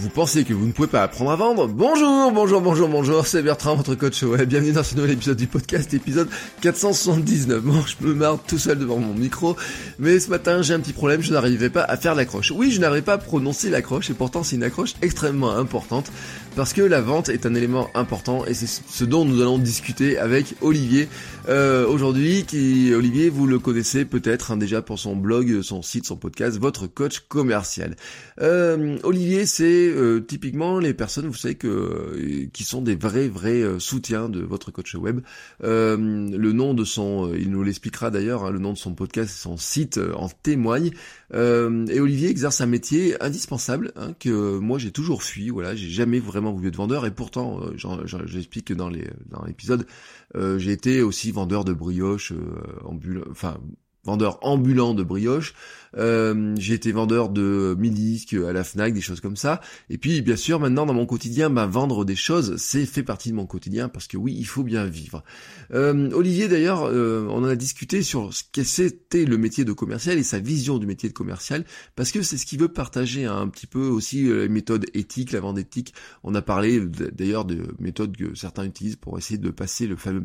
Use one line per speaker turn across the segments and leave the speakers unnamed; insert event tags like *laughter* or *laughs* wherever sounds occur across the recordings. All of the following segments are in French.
Vous pensez que vous ne pouvez pas apprendre à vendre Bonjour, bonjour, bonjour, bonjour, c'est Bertrand, votre coach. Bienvenue dans ce nouvel épisode du podcast, épisode 479. Bon, je me marre tout seul devant mon micro, mais ce matin j'ai un petit problème, je n'arrivais pas à faire l'accroche. Oui, je n'arrivais pas à prononcer l'accroche, et pourtant c'est une accroche extrêmement importante, parce que la vente est un élément important, et c'est ce dont nous allons discuter avec Olivier euh, aujourd'hui. Qui Olivier, vous le connaissez peut-être hein, déjà pour son blog, son site, son podcast, votre coach commercial. Euh, Olivier, c'est euh, typiquement les personnes, vous savez que euh, qui sont des vrais vrais euh, soutiens de votre coach web. le nom de son, il nous l'expliquera d'ailleurs, hein, le nom de son podcast, son site en témoigne. Et Olivier exerce un métier indispensable hein, que moi j'ai toujours fui. Voilà, j'ai jamais vraiment voulu être vendeur et pourtant, j'explique dans les dans l'épisode, j'ai été aussi vendeur de brioche, ambul enfin vendeur ambulant de brioche. Euh, j'ai été vendeur de mini à la Fnac, des choses comme ça. Et puis bien sûr maintenant dans mon quotidien, ben, vendre des choses, c'est fait partie de mon quotidien parce que oui, il faut bien vivre. Euh, Olivier d'ailleurs, euh, on en a discuté sur ce que c'était le métier de commercial et sa vision du métier de commercial parce que c'est ce qu'il veut partager hein, un petit peu aussi les méthodes éthiques, la vente éthique. On a parlé d'ailleurs de méthodes que certains utilisent pour essayer de passer le fameux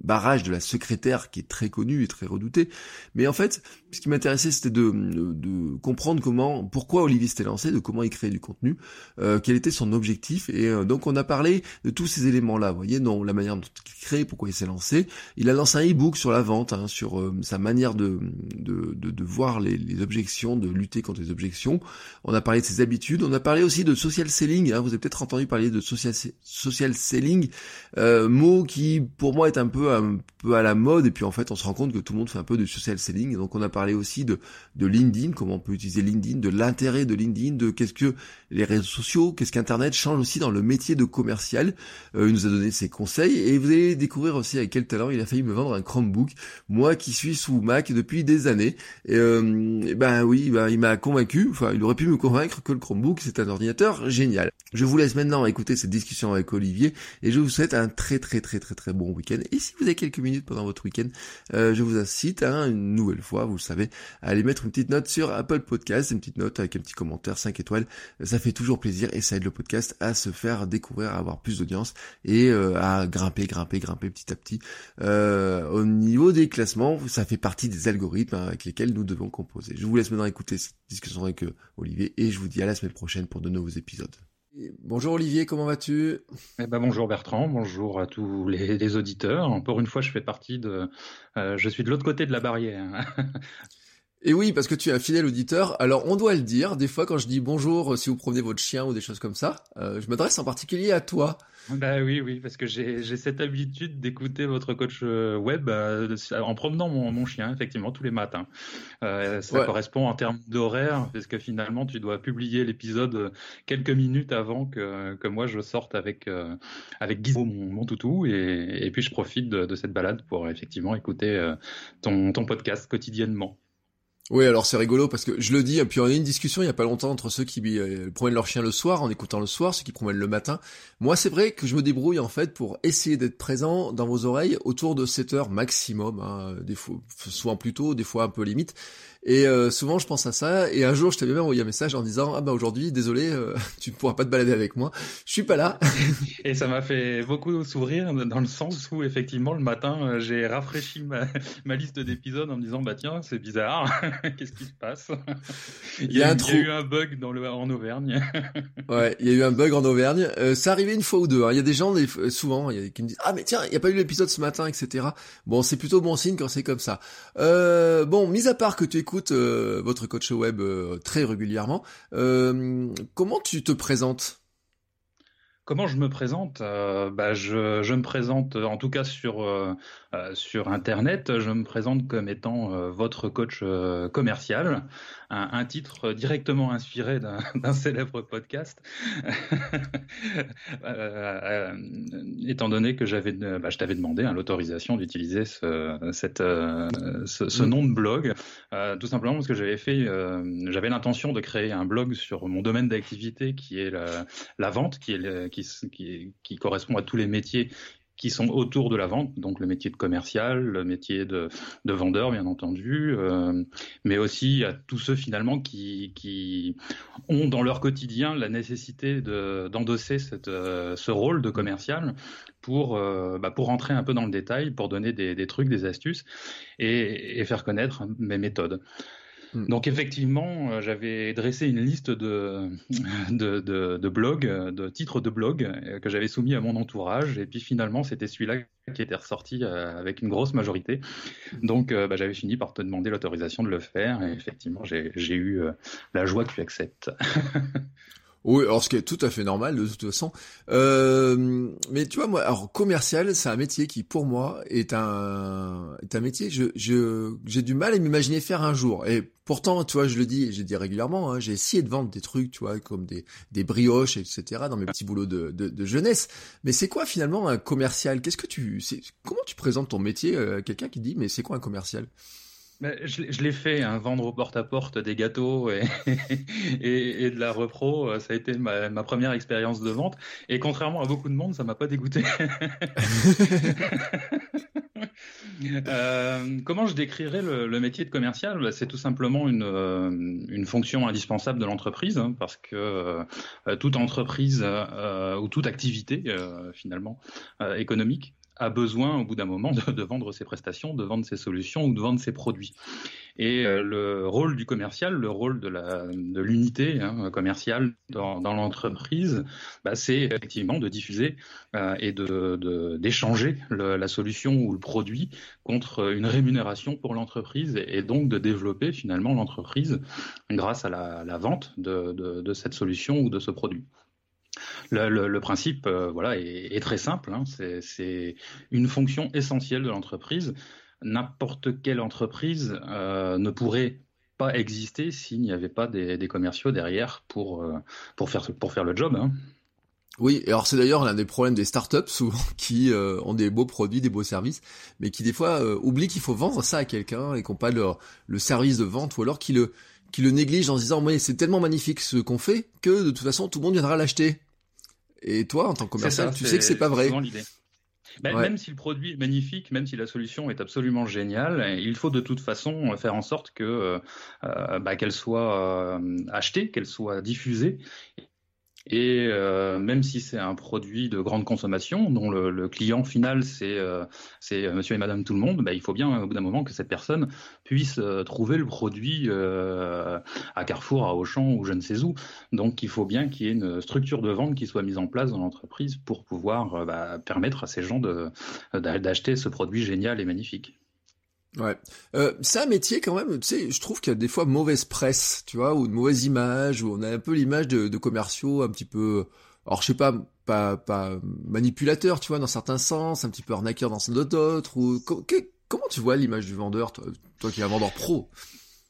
barrage de la secrétaire qui est très connu et très redouté. Mais en fait, ce qui m'intéressait, c'était de, de, comprendre comment, pourquoi Olivier s'était lancé, de comment il créait du contenu, euh, quel était son objectif. Et euh, donc on a parlé de tous ces éléments-là, vous voyez, non, la manière dont il crée, pourquoi il s'est lancé. Il a lancé un e-book sur la vente, hein, sur euh, sa manière de, de, de, voir les, les, objections, de lutter contre les objections. On a parlé de ses habitudes. On a parlé aussi de social selling. Hein, vous avez peut-être entendu parler de social, social selling, mot qui pour moi est un peu un peu à la mode. Et puis en fait, on se rend compte que tout le monde fait un peu de social selling. Donc on a parlé aussi de, de LinkedIn, comment on peut utiliser LinkedIn, de l'intérêt de LinkedIn, de qu'est-ce que les réseaux sociaux, qu'est-ce qu'Internet change aussi dans le métier de commercial. Euh, il nous a donné ses conseils et vous allez découvrir aussi avec quel talent il a failli me vendre un Chromebook. Moi qui suis sous Mac depuis des années. Et, euh, ben oui, ben, il m'a convaincu, enfin il aurait pu me convaincre que le Chromebook c'est un ordinateur génial. Je vous laisse maintenant écouter cette discussion avec Olivier et je vous souhaite un très très très très très bon week-end. Et si vous avez quelques minutes pendant votre week-end, euh, je vous incite hein, une nouvelle fois, vous le savez, à aller mettre une petite note sur Apple Podcast, une petite note avec un petit commentaire 5 étoiles. Ça fait toujours plaisir et ça aide le podcast à se faire découvrir, à avoir plus d'audience et euh, à grimper, grimper, grimper petit à petit. Euh, au niveau des classements, ça fait partie des algorithmes avec lesquels nous devons composer. Je vous laisse maintenant écouter cette discussion avec Olivier et je vous dis à la semaine prochaine pour de nouveaux épisodes. Bonjour Olivier, comment vas-tu?
Eh ben Bonjour Bertrand, bonjour à tous les, auditeurs. Encore une fois, je fais partie de... Euh, je suis de l'autre côté de la barrière. *laughs*
Et oui, parce que tu es un fidèle auditeur. Alors, on doit le dire. Des fois, quand je dis bonjour, euh, si vous promenez votre chien ou des choses comme ça, euh, je m'adresse en particulier à toi.
Bah oui, oui, parce que j'ai cette habitude d'écouter votre coach euh, web en promenant mon, chien, effectivement, tous les matins. ça correspond en termes d'horaire, parce que finalement, tu dois publier l'épisode quelques minutes avant que, que moi je sorte avec, avec Guizot, mon, toutou, et, et, puis je profite de, de, cette balade pour effectivement écouter ton, ton podcast quotidiennement.
Oui, alors c'est rigolo parce que je le dis, et puis on a eu une discussion il y a pas longtemps entre ceux qui euh, promènent leur chien le soir en écoutant le soir, ceux qui promènent le matin. Moi, c'est vrai que je me débrouille en fait pour essayer d'être présent dans vos oreilles autour de 7 heures maximum, hein, des fois, souvent plus tôt, des fois un peu limite. Et euh, souvent, je pense à ça. Et un jour, je t'avais même envoyé un message en disant ah bah aujourd'hui, désolé, euh, *laughs* tu ne pourras pas te balader avec moi. Je suis pas là. *laughs*
et ça m'a fait beaucoup sourire dans le sens où effectivement le matin, euh, j'ai rafraîchi ma, ma liste d'épisodes en me disant bah tiens, c'est bizarre, *laughs* qu'est-ce qui se passe? Il, y a, un il y a eu un bug dans le en Auvergne.
ouais, il y a eu un bug en Auvergne. Euh, ça arrivait une fois ou deux. Hein. Il y a des gens souvent y a, qui me disent ah mais tiens, il y a pas eu l'épisode ce matin, etc. Bon, c'est plutôt bon signe quand c'est comme ça. bon, mis à part que tu écoutes euh, votre coach web euh, très régulièrement. Euh, comment tu te présentes?
Comment je me présente? Bah, je, me présente en tout cas sur sur Internet, je me présente comme étant votre coach commercial, un, titre directement inspiré d'un *laughs* célèbre podcast, *laughs* étant donné que j'avais, bah, je t'avais demandé hein, l'autorisation d'utiliser ce, cette, ce, nom de blog, tout simplement parce que j'avais fait, j'avais l'intention de créer un blog sur mon domaine d'activité qui est la, la vente, qui, est, qui, qui, qui correspond à tous les métiers qui sont autour de la vente, donc le métier de commercial, le métier de, de vendeur, bien entendu, euh, mais aussi à tous ceux finalement qui, ont dans leur quotidien la nécessité d'endosser euh, ce rôle de commercial pour, euh, bah, pour rentrer un peu dans le détail, pour donner des, trucs, des astuces et faire connaître mes méthodes. Mm. Donc effectivement, euh, j'avais dressé une liste de, *laughs* de, de, blogs, de titres de blogs euh, que j'avais soumis à mon entourage. Et puis finalement, c'était celui-là qui était ressorti euh, avec une grosse majorité. Donc bah, j'avais fini par te demander l'autorisation de le faire. Et effectivement, j'ai eu la joie que tu acceptes. *laughs*
Oui, alors ce qui est tout à fait normal de toute façon. Euh, mais tu vois, moi, alors commercial, c'est un métier qui, pour moi, est un est un métier. Je je j'ai du mal à m'imaginer faire un jour. Et pourtant, tu vois, je le dis, le dis régulièrement. Hein, j'ai essayé de vendre des trucs, tu vois, comme des des brioches, etc. Dans mes petits boulots de de, de jeunesse. Mais c'est quoi finalement un commercial? Qu'est-ce que tu, comment tu présentes ton métier à quelqu'un qui dit, mais c'est quoi un commercial?
Je, l'ai fait, hein, vendre au porte-à-porte des gâteaux *laughs* et, et, de la repro, euh, ça a été ma, ma première expérience de vente. Et contrairement à beaucoup de monde, ça m'a pas dégoûté. *laughs* euh, comment je décrirais le, le métier de commercial? Bah, C'est tout simplement une, euh, une, fonction indispensable de l'entreprise, hein, parce que euh, toute entreprise euh, ou toute activité finalement économique a besoin au bout d'un moment de, vendre ses prestations, de vendre ses solutions ou de vendre ses produits. Et euh, le rôle du commercial, le rôle de l'unité hein, commerciale dans, l'entreprise, bah, c'est effectivement de diffuser euh, et d'échanger la solution ou le produit contre une rémunération pour l'entreprise et, donc de développer finalement l'entreprise grâce à la, vente de cette solution ou de ce produit. Le, principe euh, voilà, est, très simple. Hein. C'est une fonction essentielle de l'entreprise. N'importe quelle entreprise euh, ne pourrait pas exister s'il n'y avait pas des, commerciaux derrière pour, euh, pour, faire, pour faire le job. Hein.
Oui, alors c'est d'ailleurs l'un des problèmes des startups souvent *laughs* qui ont des beaux produits, des beaux services, mais qui des fois oublient qu'il faut vendre ça à quelqu'un et qu'on pas le, service de vente ou alors qui le qui le négligent en se disant c'est tellement magnifique ce qu'on fait que de toute façon tout le monde viendra l'acheter. Et toi, en tant que commercial, tu sais que c'est pas vrai.
Ben, même si le produit est magnifique, même si la solution est absolument géniale, il faut de toute façon faire en sorte que euh, euh bah, qu'elle soit euh, achetée, qu'elle soit diffusée et euh, même si c'est un produit de grande consommation, dont le, client final c'est euh, c'est Monsieur et Madame tout le monde, bah, il faut bien au bout d'un moment que cette personne puisse euh, trouver le produit euh, à Carrefour, à Auchan ou je ne sais où. Donc il faut bien qu'il y ait une structure de vente qui soit mise en place dans l'entreprise pour pouvoir bah, permettre à ces gens d'acheter ce produit génial et magnifique.
Ouais, euh, c'est un métier quand même. Tu sais, je trouve qu'il y a des fois mauvaise presse, tu vois, ou une mauvaise image, où on a un peu l'image de, de, commerciaux un petit peu, alors je sais pas, pas, pas manipulateur, tu vois, dans certains sens, un petit peu arnaqueur dans d'autres. Ou comment tu vois l'image du vendeur, toi, toi qui es un vendeur pro?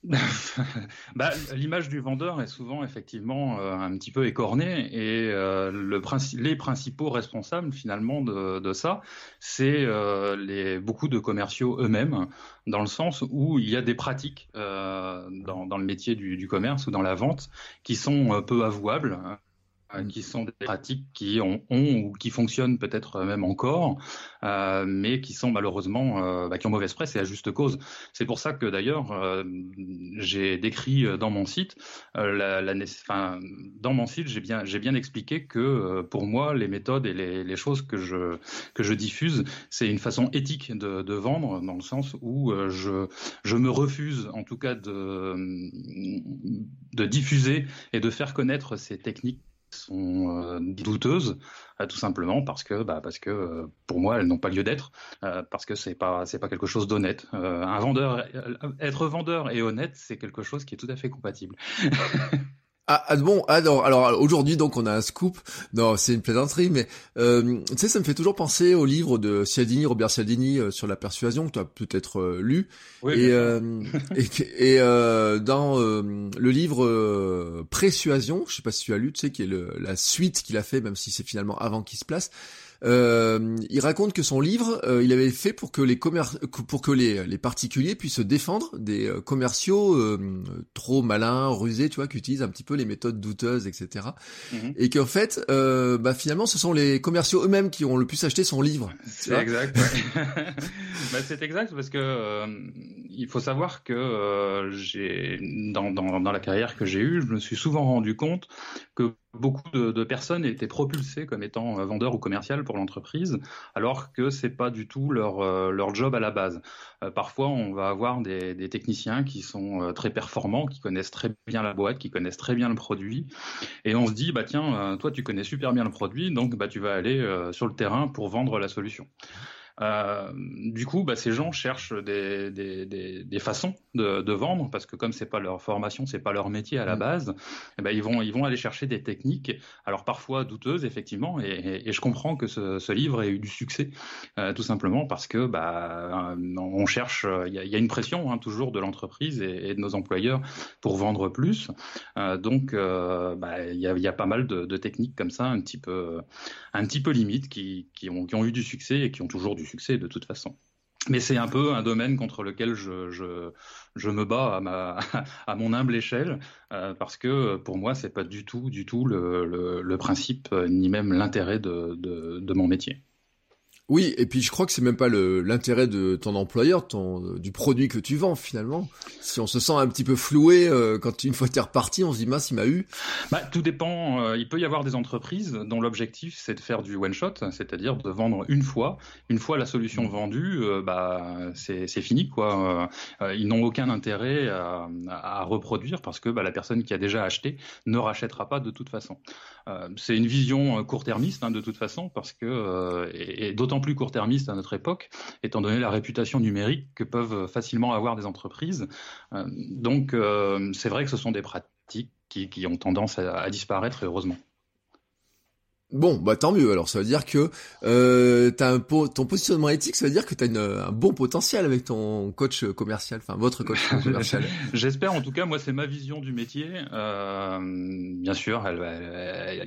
*laughs*
bah, L'image du vendeur est souvent effectivement euh, un petit peu écornée et euh, le les principaux responsables finalement de, ça, c'est euh, beaucoup de commerciaux eux-mêmes, dans le sens où il y a des pratiques dans, le métier du, du, commerce ou dans la vente qui sont peu avouables. Euh, qui sont des pratiques qui ont, ont ou qui fonctionnent peut-être même encore, euh, mais qui sont malheureusement euh, bah, qui ont mauvaise presse et à juste cause. C'est pour ça que d'ailleurs euh, j'ai décrit dans mon site la, la enfin, dans mon site j'ai bien j'ai bien expliqué que pour moi les méthodes et les, les, choses que je que je diffuse c'est une façon éthique de, de, vendre dans le sens où je je me refuse en tout cas de de diffuser et de faire connaître ces techniques sont euh, douteuses, euh, tout simplement parce que, bah, parce que euh, pour moi, elles n'ont pas lieu d'être, parce que c'est pas, c'est pas quelque chose d'honnête. un vendeur, être vendeur et honnête, c'est quelque chose qui est tout à fait compatible. *laughs*
Ah, ah, bon, alors, alors aujourd'hui donc on a un scoop. Non, c'est une plaisanterie, mais euh, tu sais, ça me fait toujours penser au livre de Cialdini, Robert Cialdini euh, sur la persuasion que tu as peut-être euh, lu.
Oui,
et, et, et dans le livre Présuasion, je sais pas si tu as lu, tu sais, qui est le, la suite qu'il a fait, même si c'est finalement avant qu'il se place. Euh, il raconte que son livre, euh, il avait fait pour que les pour que les, les, particuliers puissent se défendre des euh, commerciaux euh, trop malins, rusés, tu vois, qui utilisent un petit peu les méthodes douteuses, etc. Mhm. Et qu'en fait, bah, finalement, ce sont les commerciaux eux-mêmes qui ont le plus acheté son livre.
C'est exact. *laughs* bah, c'est exact parce que il faut savoir que j'ai dans, dans, dans la carrière que j'ai eue, je me suis souvent rendu compte que beaucoup de, personnes étaient propulsées comme étant euh, vendeurs ou commerciales pour l'entreprise, alors que c'est pas du tout leur, euh, job à la base. Euh, parfois, on va avoir des, techniciens qui sont très performants, qui connaissent très bien la boîte, qui connaissent très bien le produit, et on se dit bah tiens, toi tu connais super bien le produit, donc bah tu vas aller sur le terrain pour vendre la solution. Euh, du coup, bah, ces gens cherchent des, des, des, des façons de, de, vendre parce que comme c'est pas leur formation, c'est pas leur métier à la mm. base, eh ben, ils vont ils vont aller chercher des techniques, alors parfois douteuses effectivement, et, et, je comprends que ce, ce, livre ait eu du succès, euh, tout simplement parce que bah on cherche, il y a, y a, une pression hein, toujours de l'entreprise et, et, de nos employeurs pour vendre plus, euh, donc euh, bah, il y, a, y, a, pas mal de, de, techniques comme ça, un petit peu un petit peu limite qui, qui ont qui ont eu du succès et qui ont toujours du succès de toute façon. Mais c'est un peu un domaine contre lequel je, je, me bats à, ma, *laughs* à mon humble échelle, euh, parce que pour moi, c'est pas du tout, du tout le, le, principe, ni même l'intérêt de, de mon métier.
Oui, et puis je crois que c'est même pas l'intérêt de ton employeur, ton, euh, du produit que tu vends finalement. Si on se sent un petit peu floué euh, quand une fois t'es reparti, on se dit mince, il m'a eu.
Bah, tout dépend. Euh, il peut y avoir des entreprises dont l'objectif c'est de faire du one shot, c'est-à-dire de vendre une fois. Une fois la solution mmh. vendue, bah c'est fini quoi. ils n'ont aucun intérêt à, à, reproduire parce que bah, la personne qui a déjà acheté ne rachètera pas de toute façon. c'est une vision court-termiste hein, de toute façon parce que et, et d'autant plus court-termiste à notre époque, étant donné la réputation numérique que peuvent facilement avoir des entreprises. Euh, donc, euh, c'est vrai que ce sont des pratiques qui, ont tendance à disparaître, heureusement.
Bon, bah tant mieux. Alors ça veut dire que euh, as un ton positionnement éthique, ça veut dire que tu as un bon potentiel avec ton coach commercial, enfin votre coach *laughs* commercial.
J'espère en tout cas. Moi, c'est ma vision du métier. Euh, bien sûr,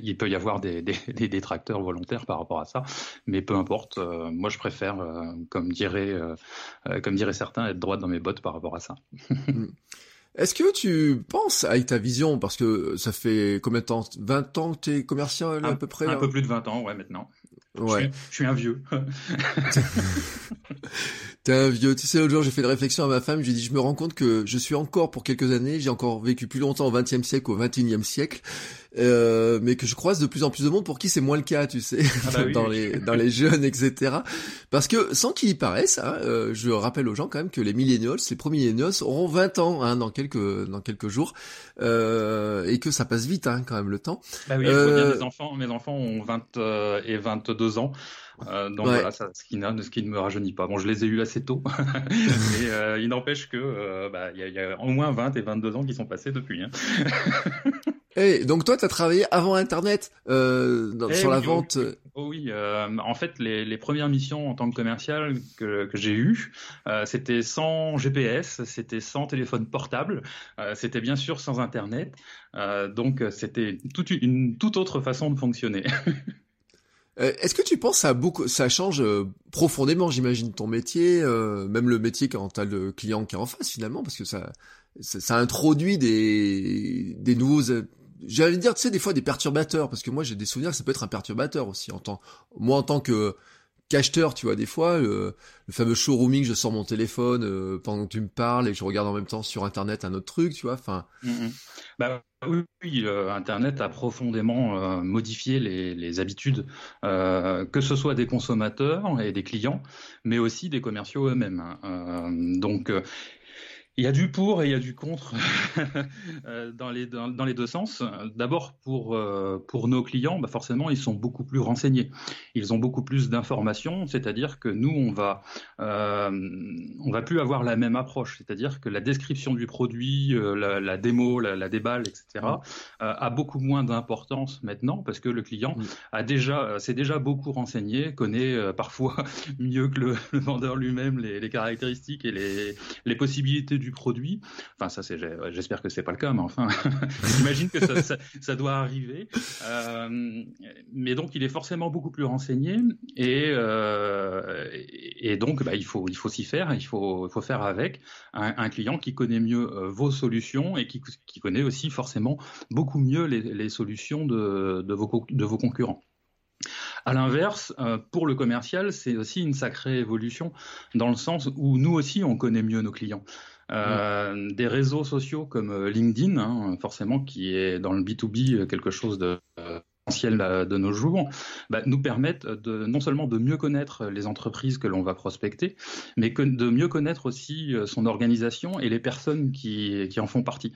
il peut y avoir des, des, détracteurs volontaires par rapport à ça, mais peu importe. Euh, moi, je préfère, euh, comme dirait, euh, comme diraient certains, être droit dans mes bottes par rapport à ça.
Est-ce que tu penses avec ta vision, parce que ça fait combien de temps 20 ans que tu es commercial à peu près
Un peu plus de 20 ans, ouais, maintenant. Ouais. Je suis, un vieux. *laughs*
T'es un vieux. Tu sais, l'autre jour, j'ai fait une réflexion à ma femme. J'ai dit, je me rends compte que je suis encore pour quelques années. J'ai encore vécu plus longtemps au XXe siècle qu'au XXIe siècle. Euh, mais que je croise de plus en plus de monde pour qui c'est moins le cas, tu sais, ah bah *laughs* dans les dans les jeunes, etc. Parce que sans qu'il y paraisse, hein, euh, je rappelle aux gens quand même que les millennials, les premiers millennials, auront 20 ans hein, dans quelques dans quelques jours, euh, et que ça passe vite hein, quand même le temps.
Bah oui, euh, mes enfants, mes enfants ont 20 euh, et 22 ans. Euh, donc voilà, ça, ce, qui, ce qui ne me rajeunit pas. Bon, je les ai eus assez tôt, *laughs* mais euh, il n'empêche que euh, bah, il y, a au moins 20 et 22 ans qui sont passés depuis. Hein. *laughs*
Et donc toi, tu as travaillé avant Internet dans, eh sur la vente
oh oui, en fait, les, les, premières missions en tant que commercial que, que j'ai eues, c'était sans GPS, c'était sans téléphone portable, c'était bien sûr sans Internet, donc c'était toute une toute autre façon de fonctionner. *laughs*
Euh, est-ce que tu penses ça beaucoup, ça change euh, profondément, j'imagine, ton métier, euh, même le métier quand t'as le client qui est en face finalement, parce que ça, ça, introduit des, des nouveaux, j'allais dire, tu sais, des fois des perturbateurs, parce que moi j'ai des souvenirs que ça peut être un perturbateur aussi en tant, moi en tant que qu'acheteur, tu vois, des fois, le, fameux showrooming, je sors mon téléphone pendant que tu me parles et je regarde en même temps sur internet un autre truc, tu vois, enfin.
Mm-hmm. Bah oui, Internet a profondément euh, modifié les, habitudes, euh, que ce soit des consommateurs et des clients, mais aussi des commerciaux eux-mêmes. Hein. Euh, donc il y a du pour et il y a du contre *laughs* euh, dans, les, dans, les deux sens. D'abord, pour, euh, pour nos clients, bah forcément, ils sont beaucoup plus renseignés. Ils ont beaucoup plus d'informations, c'est-à-dire que nous, on va, euh, on va plus avoir la même approche. C'est-à-dire que la description du produit, euh, la, la, démo, la, la, déballe, etc., a beaucoup moins d'importance maintenant parce que le client a déjà, s'est déjà beaucoup renseigné, connaît parfois *laughs* mieux que le, le vendeur lui-même les, les, caractéristiques et les, les possibilités du produit. Enfin, ça, c'est, j'espère que c'est pas le cas, mais enfin, *laughs* j'imagine que ça, doit arriver. Euh, mais donc, il est forcément beaucoup plus renseigné et, euh, et donc, bah, il faut, il faut s'y faire, il faut, il faut faire avec un, client qui connaît mieux euh, vos solutions et qui, connaît aussi forcément beaucoup mieux les, solutions de, de, vos, de vos concurrents. À l'inverse, pour le commercial, c'est aussi une sacrée évolution dans le sens où nous aussi, on connaît mieux nos clients. Euh, des réseaux sociaux comme euh, LinkedIn, hein, forcément, qui est dans le B2B euh, quelque chose de essentiel de nos jours, bah, nous permettent de, non seulement de mieux connaître les entreprises que l'on va prospecter, mais que, de mieux connaître aussi son organisation et les personnes qui, qui en font partie.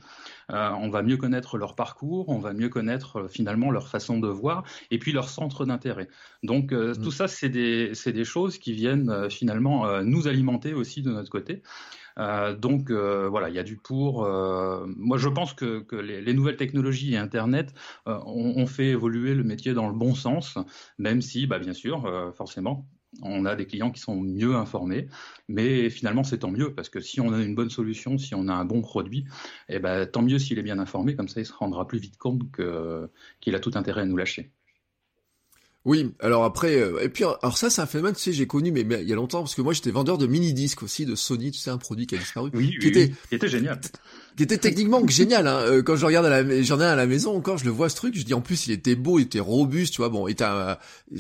Euh, on va mieux connaître leur parcours, on va mieux connaître euh, finalement leur façon de voir et puis leur centre d'intérêt. Donc euh, mm. tout ça, c'est des, des, choses qui viennent finalement nous alimenter aussi de notre côté. Donc voilà, il y a du pour. Moi, je pense que, que les, les, nouvelles technologies et Internet ont, ont, fait évoluer le métier dans le bon sens, même si, bah, bien sûr, forcément, on a des clients qui sont mieux informés, mais finalement c'est tant mieux parce que si on a une bonne solution, si on a un bon produit, eh ben, tant mieux s'il est bien informé, comme ça il se rendra plus vite compte qu'il a tout intérêt à nous lâcher.
Oui, alors après, euh, et puis alors ça c'est un phénomène, tu sais, j'ai connu mais, il y a longtemps parce que moi j'étais vendeur de mini disques aussi de Sony, tu sais, un produit qui a disparu,
oui,
qui
était, qui était génial,
qui était techniquement *laughs* génial. Hein. Euh, quand je regarde à la, j'en ai à la maison encore, je le vois ce truc, je dis en plus il était beau, il était robuste, tu vois, bon, il était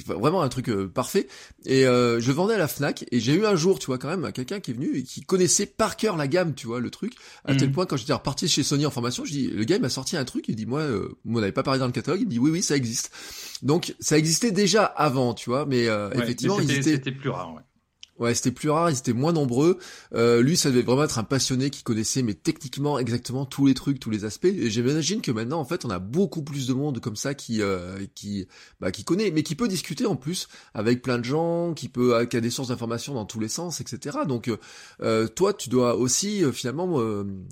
vraiment un truc euh, parfait. Et euh, je vendais à la Fnac et j'ai eu un jour, tu vois, quand même quelqu'un qui est venu et qui connaissait par cœur la gamme, tu vois, le truc, à tel mhm. point quand j'étais reparti chez Sony en formation, je dis, le gars il m'a sorti un truc, il dit moi, euh, on n'avait pas parlé dans le catalogue, il dit oui oui ça existe. Donc ça existait déjà avant tu vois, mais euh, effectivement,
c'était plus rare. Ouais.
Ouais, c'était plus rare, ils étaient moins nombreux. Euh, lui, ça devait vraiment être un passionné qui connaissait, mais techniquement, exactement tous les trucs, tous les aspects. Et j'imagine que maintenant, en fait, on a beaucoup plus de monde comme ça qui, euh, qui, bah, qui connaît, mais qui peut discuter en plus avec plein de gens, qui peut, qui a des sources d'informations dans tous les sens, etc. Donc, euh, toi, tu dois aussi finalement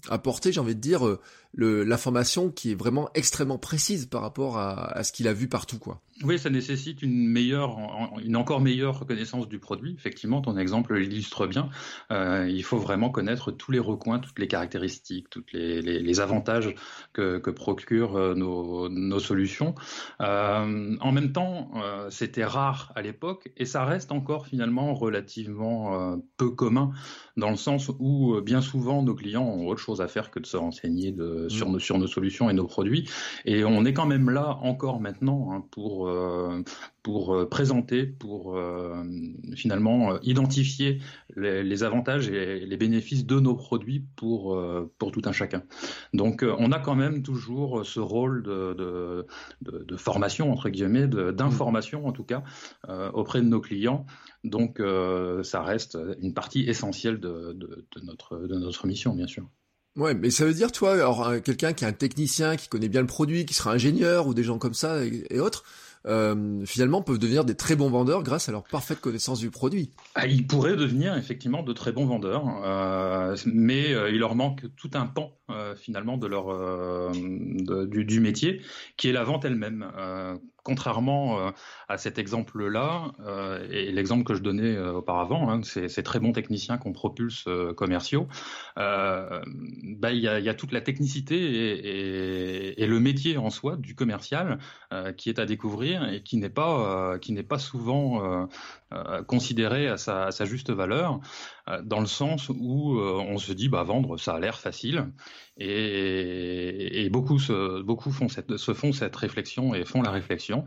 apporter, j'ai envie de dire, l'information qui est vraiment extrêmement précise par rapport à, ce qu'il a vu partout, quoi.
Oui, ça nécessite une meilleure, une encore meilleure reconnaissance du produit. Effectivement, ton exemple l'illustre bien. Euh, il faut vraiment connaître tous les recoins, toutes les caractéristiques, tous les, avantages que, procurent euh, nos, solutions. Euh, en même temps, c'était rare à l'époque et ça reste encore finalement relativement peu commun dans le sens où bien souvent nos clients ont autre chose à faire que de se renseigner de, sur, nos, sur nos solutions et nos produits. Et on est quand même là encore maintenant hein, pour euh, pour, euh, présenter, pour euh, finalement identifier les, avantages et les bénéfices de nos produits pour, pour tout un chacun. Donc on a quand même toujours ce rôle de, de, formation, entre guillemets, d'information en tout cas, auprès de nos clients. Donc ça reste une partie essentielle de, notre, de notre mission, bien sûr.
Ouais, mais ça veut dire, toi, alors quelqu'un qui est un technicien, qui connaît bien le produit, qui sera ingénieur ou des gens comme ça et autres, euh, finalement peuvent devenir des très bons vendeurs grâce à leur parfaite connaissance du produit.
Ah, ils pourraient devenir effectivement de très bons vendeurs, euh, mais euh, il leur manque tout un pan euh, finalement de leur euh, de, du, du, métier, qui est la vente elle-même contrairement euh, à cet exemple-là, euh, et l'exemple que je donnais euh, auparavant, hein, ces, très bons techniciens qu'on propulse commerciaux, bah, il y, a, toute la technicité et, et, et, le métier en soi du commercial qui est à découvrir et qui n'est pas, qui n'est pas souvent considéré à sa, à sa, juste valeur, dans le sens où on se dit bah, vendre, ça a l'air facile. Et, et, beaucoup, se, beaucoup font cette, se font cette réflexion et font la réflexion.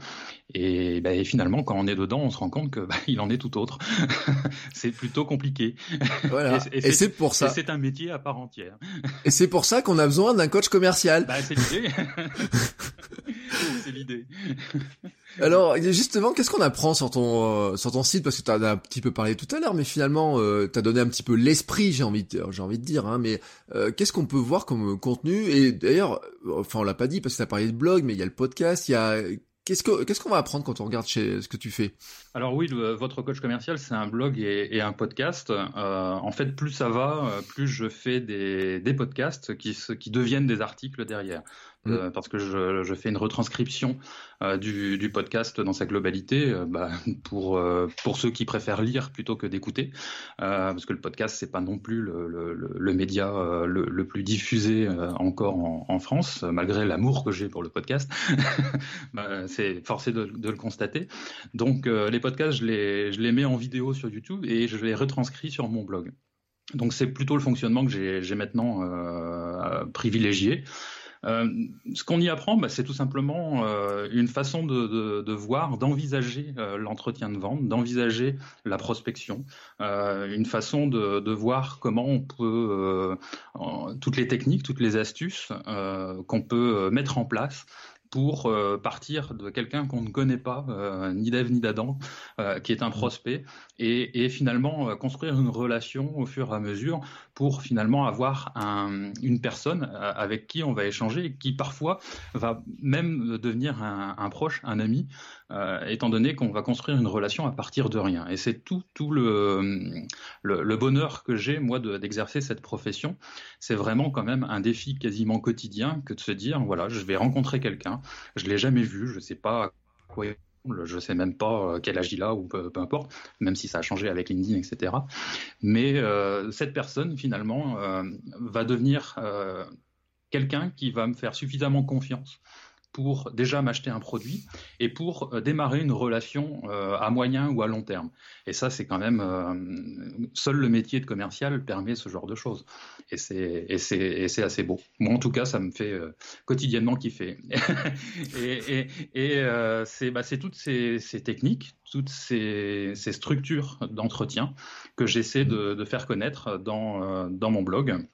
Et, bah, et finalement, quand on est dedans, on se rend compte que bah, il en est tout autre. *laughs* c'est plutôt compliqué.
Voilà. Et, c'est pour ça.
C'est un métier à part entière.
et c'est pour ça qu'on a besoin d'un coach commercial.
Bah, c'est l'idée. *laughs* c'est l'idée. *laughs*
Alors justement, qu'est-ce qu'on apprend sur ton euh, sur ton site? Parce que tu as un petit peu parlé tout à l'heure, mais finalement euh, tu as donné un petit peu l'esprit, j'ai envie de, j'ai envie de dire. Hein, mais euh, qu'est-ce qu'on peut voir comme contenu? Et d'ailleurs, enfin on l'a pas dit parce que tu as parlé de blog, mais il y a le podcast, il y a Qu'est-ce qu'on qu'est-ce qu'on va apprendre quand on regarde chez ce que tu fais?
Alors oui, votre coach commercial, c'est un blog et, un podcast. Euh, en fait, plus ça va, plus je fais des, des podcasts qui, qui deviennent des articles derrière. Mm. Euh, parce que je, fais une retranscription euh, du, podcast dans sa globalité euh, bah, pour, pour ceux qui préfèrent lire plutôt que d'écouter, parce que le podcast c'est pas non plus le, média le, plus diffusé encore en, France, malgré l'amour que j'ai pour le podcast. *laughs* bah, c'est forcé de, le constater. Donc les podcasts, je les, je les mets en vidéo sur YouTube et je les retranscris sur mon blog. Donc c'est plutôt le fonctionnement que j'ai maintenant privilégié. Euh, ce qu'on y apprend, bah, c'est tout simplement euh, une façon de, de, de voir, d'envisager euh, l'entretien de vente, d'envisager la prospection, une façon de, de, voir comment on peut toutes les techniques, toutes les astuces qu'on peut mettre en place pour partir de quelqu'un qu'on ne connaît pas, euh, ni d'Ève ni d'Adam, euh, qui est un prospect, et, finalement construire une relation au fur et à mesure pour finalement avoir un, une personne avec qui on va échanger et qui parfois va même devenir un, proche, un ami, étant donné qu'on va construire une relation à partir de rien. Et c'est tout, le, bonheur que j'ai, moi, d'exercer cette profession. C'est vraiment quand même un défi quasiment quotidien que de se dire, voilà, je vais rencontrer quelqu'un, je l'ai jamais vu, je sais pas quoi je sais même pas euh, quel âge il a ou peu, importe, même si ça a changé avec LinkedIn, etc. Mais euh, cette personne, finalement, euh, va devenir quelqu'un qui va me faire suffisamment confiance pour déjà m'acheter un produit et pour euh, démarrer une relation euh, à moyen ou à long terme. Et ça, c'est quand même euh, seul le métier de commercial permet ce genre de choses. Et c'est assez beau. Moi, en tout cas, ça me fait quotidiennement kiffer. *laughs* et et, c'est bah, toutes ces, ces techniques, toutes ces, ces structures d'entretien que j'essaie de, de, faire connaître dans dans mon blog.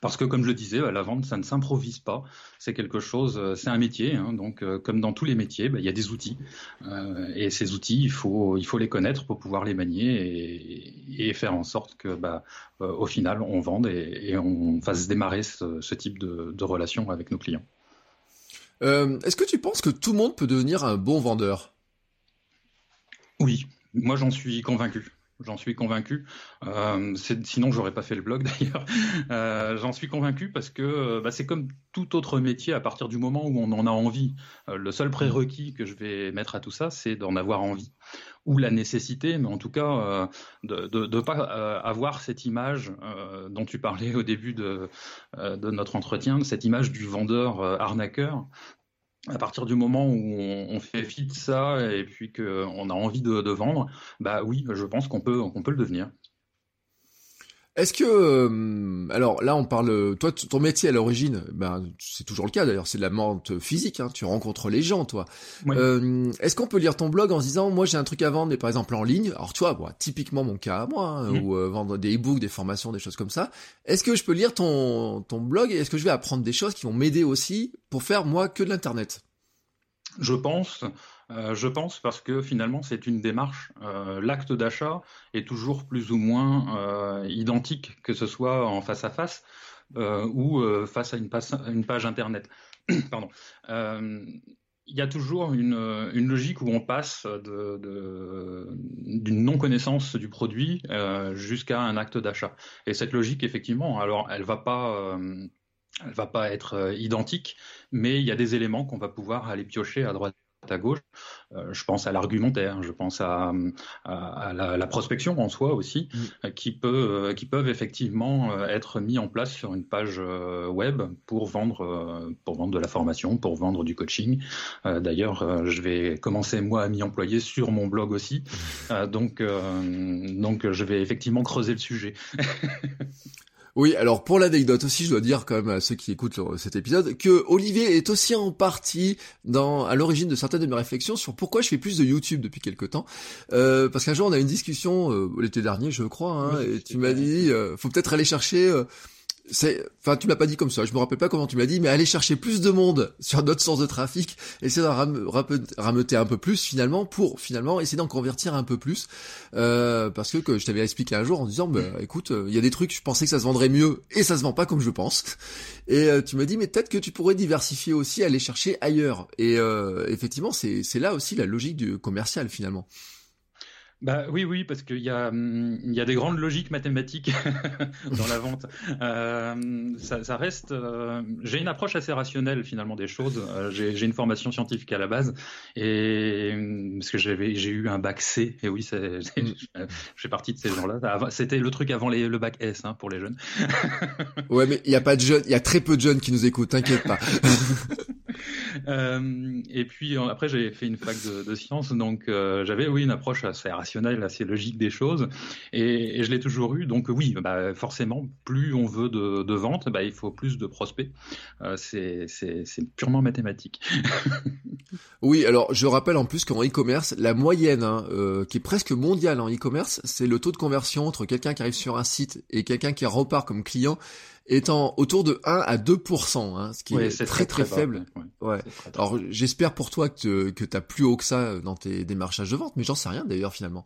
Parce que, comme je le disais, la vente, ça ne s'improvise pas. C'est quelque chose, euh, c'est un métier. Hein, donc, euh, comme dans tous les métiers, bah, il y a des outils. Euh, et ces outils, il faut, il faut les connaître pour pouvoir les manier et, faire en sorte que, bah, au final, on vende et, on fasse démarrer ce, type de, de, relation avec nos clients.
Est-ce que tu penses que tout le monde peut devenir un bon vendeur?
Oui, moi j'en suis convaincu. J'en suis convaincu. Euh, sinon, j'aurais pas fait le blog *laughs* d'ailleurs. Euh, J'en suis convaincu parce que euh, bah, c'est comme tout autre métier. À partir du moment où on en a envie, euh, le seul prérequis que je vais mettre à tout ça, c'est d'en avoir envie ou la nécessité, mais en tout cas de ne pas avoir cette image dont tu parlais au début de notre entretien, cette image du vendeur arnaqueur à partir du moment où on, fait fi de ça et puis qu'on a envie de, de, vendre, bah oui, je pense qu'on peut, qu'on peut le devenir.
Est-ce que euh, alors là on parle toi ton métier à l'origine ben c'est toujours le cas d'ailleurs c'est de la vente physique hein, tu rencontres les gens toi. Euh, est-ce qu'on peut lire ton blog en se disant moi j'ai un truc à vendre mais par exemple en ligne? Alors toi bon, typiquement mon cas à moi hein, mm. ou euh, vendre des e-books des formations des choses comme ça. Est-ce que je peux lire ton ton blog et est-ce que je vais apprendre des choses qui vont m'aider aussi pour faire moi que de l'internet?
Je pense euh, je pense parce que finalement c'est une démarche. Euh, l'acte d'achat est toujours plus ou moins euh, identique, que ce soit en face à face ou face à une, page, internet. *clears throat* Pardon. il y a toujours une, logique où on passe d'une non-connaissance du produit jusqu'à un acte d'achat. Et cette logique, effectivement, alors elle va pas elle va pas être identique, mais il y a des éléments qu'on va pouvoir aller piocher à droite à gauche. Euh, je pense à l'argumentaire, je pense à, à, la, la, prospection en soi aussi, mm. euh, qui, peut, euh, qui peuvent effectivement être mis en place sur une page web pour vendre, pour vendre de la formation, pour vendre du coaching. D'ailleurs, je vais commencer moi à m'y employer sur mon blog aussi. Donc, donc, je vais effectivement creuser le sujet. *laughs*
Oui, alors pour l'anecdote aussi, je dois dire quand même à ceux qui écoutent cet épisode que Olivier est aussi en partie dans à l'origine de certaines de mes réflexions sur pourquoi je fais plus de YouTube depuis quelque temps. Euh, parce qu'un jour on a eu une discussion euh, l'été dernier, je crois, hein, et tu m'as dit euh, faut peut-être aller chercher c'est, enfin, tu m'as pas dit comme ça. Je me rappelle pas comment tu m'as dit, mais aller chercher plus de monde *laughs* sur notre source de trafic, essayer de rameuter un peu plus finalement pour finalement essayer d'en convertir un peu plus, euh, parce que, je t'avais expliqué un jour en disant, bah, écoute, euh, il y a des trucs, je pensais que ça se vendrait mieux et ça se vend pas comme je pense. Et euh, tu m'as dit, mais peut-être que tu pourrais diversifier aussi, aller chercher ailleurs. Et effectivement, c'est c'est là aussi la logique du commercial finalement.
Bah oui, oui, parce qu'il y a, hum, y a des grandes logiques mathématiques *laughs* dans la vente. Euh, ça, reste. Euh, j'ai une approche assez rationnelle finalement des choses. Euh, j'ai une formation scientifique à la base et hum, parce que j'avais, j'ai eu un bac C. Et oui, c'est, *laughs* mm. je fais partie de ces gens-là. C'était le truc avant les, le bac S hein, pour les jeunes. *laughs*
ouais, mais il y a pas de jeunes, il y a très peu de jeunes qui nous écoutent. T'inquiète pas.
Et puis après, j'ai fait une fac de, de sciences, donc j'avais oui une approche assez rationnelle, assez logique des choses, et, je l'ai toujours eu. Donc oui, bah, forcément, plus on veut de, de ventes, bah, il faut plus de prospects. Euh, c'est purement mathématique. *laughs*
oui, alors je rappelle en plus qu'en e-commerce, la moyenne, hein, euh, qui est presque mondiale en e-commerce, c'est le taux de conversion entre quelqu'un qui arrive sur un site et quelqu'un qui repart comme client étant autour de 1 à 2%, hein, ce qui est, très très, faible. Ouais. Alors j'espère pour toi que, que tu as plus haut que ça dans tes démarchages de vente, mais j'en sais rien d'ailleurs finalement.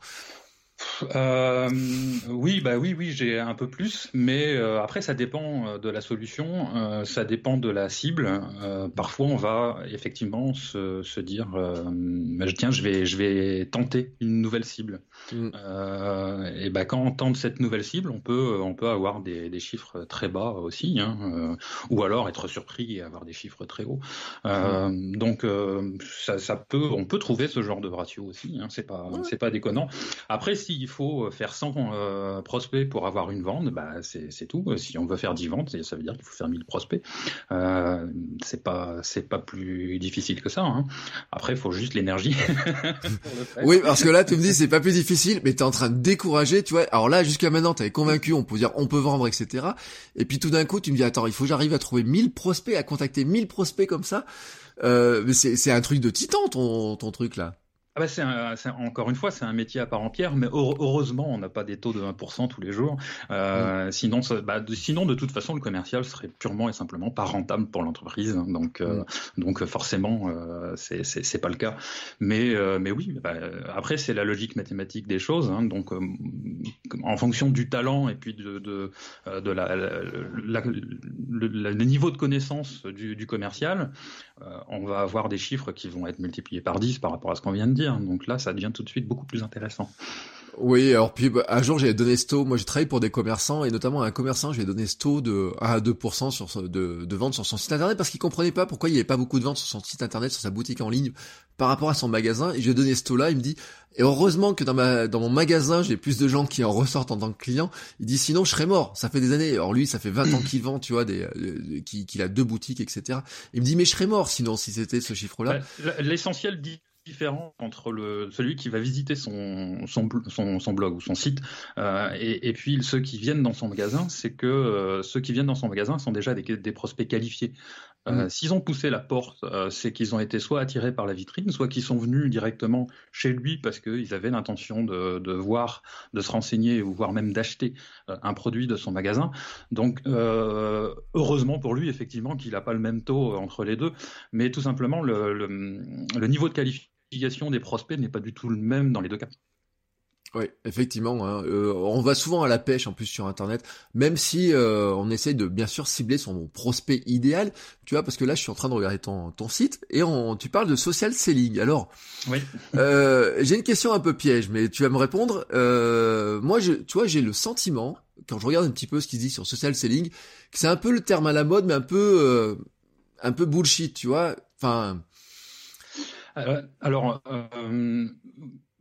Euh, oui, bah oui, oui, j'ai un peu plus, mais euh, après ça dépend euh, de la solution, euh, ça dépend de la cible. parfois, on va effectivement se, se dire, bah, tiens, je vais, je vais tenter une nouvelle cible. Mm. et bah quand on tente cette nouvelle cible, on peut, on peut avoir des, des chiffres très bas aussi, hein, ou alors être surpris et avoir des chiffres très hauts. Mm. Donc ça, ça, peut, on peut trouver ce genre de ratio aussi. Hein, c'est pas, c'est pas déconnant. Après s'il faut euh, faire 100 euh, prospects pour avoir une vente, bah, c'est tout. Si on veut faire 10 ventes, ça veut dire qu'il faut faire 1000 prospects. Euh, c'est pas c'est pas plus difficile que ça. Hein. Après, il faut juste l'énergie. *laughs*
oui, parce que là, tu me dis c'est pas plus difficile, mais tu es en train de décourager, tu vois. Alors là, jusqu'à maintenant, tu avais convaincu, on peut dire on peut vendre, etc. Et puis tout d'un coup, tu me dis attends, il faut que j'arrive à trouver 1000 prospects, à contacter 1000 prospects comme ça. Euh, mais c'est un truc de titan ton, ton truc là.
Ah bah, c'est encore une fois, c'est un métier à part entière, mais heureusement, on n'a pas des taux de 1% tous les jours. Euh, sinon, bah, de, sinon, de toute façon, le commercial serait purement et simplement pas rentable pour l'entreprise. Donc, euh, donc forcément, euh, c'est pas le cas. Mais, euh, mais oui, bah, après, c'est la logique mathématique des choses. Hein, donc, en fonction du talent et puis de, de, de la, la, le, niveau de connaissance du, du commercial, on va avoir des chiffres qui vont être multipliés par 10 par rapport à ce qu'on vient de dire. Donc là, ça devient tout de suite beaucoup plus intéressant.
Oui, alors puis bah, un jour j'ai donné ce taux, moi j'ai travaillé pour des commerçants et notamment un commerçant, j'ai donné ce taux de 1 à 2% sur de, ventes sur son site internet parce qu'il comprenait pas pourquoi il n'y avait pas beaucoup de ventes sur son site internet, sur sa boutique en ligne par rapport à son magasin et j'ai donné ce taux là, il me dit et heureusement que dans ma dans mon magasin, j'ai plus de gens qui en ressortent en tant que clients. Il dit sinon je serais mort. Ça fait des années. Alors lui, ça fait 20 ans qu'il vend, tu vois, des euh, qu'il a deux boutiques, etc. Il me dit mais je serais mort sinon si c'était ce chiffre-là.
L'essentiel dit différent entre le, celui qui va visiter son, son, son, blog ou son site euh, et, et, puis ceux qui viennent dans son magasin, c'est que euh, ceux qui viennent dans son magasin sont déjà des, des prospects qualifiés. Euh, mm. S'ils ont poussé la porte, c'est qu'ils ont été soit attirés par la vitrine, soit qu'ils sont venus directement chez lui parce qu'ils avaient l'intention de, de, voir, de se renseigner ou voire même d'acheter un produit de son magasin. Donc, heureusement pour lui, effectivement, qu'il n'a pas le même taux entre les deux, mais tout simplement le, le, le niveau de qualification des prospects n'est pas du tout le même dans les deux cas.
Oui, effectivement. Hein. Euh, on va souvent à la pêche en plus sur Internet, même si euh, on essaye de bien sûr cibler son prospect idéal. Tu vois, parce que là, je suis en train de regarder ton, ton site et on, tu parles de social selling. Alors, oui. euh, *laughs* j'ai une question un peu piège, mais tu vas me répondre. Euh, moi, je, tu vois, j'ai le sentiment quand je regarde un petit peu ce qui se dit sur social selling, que c'est un peu le terme à la mode, mais un peu, euh, un peu bullshit. Tu vois, enfin
alors, euh,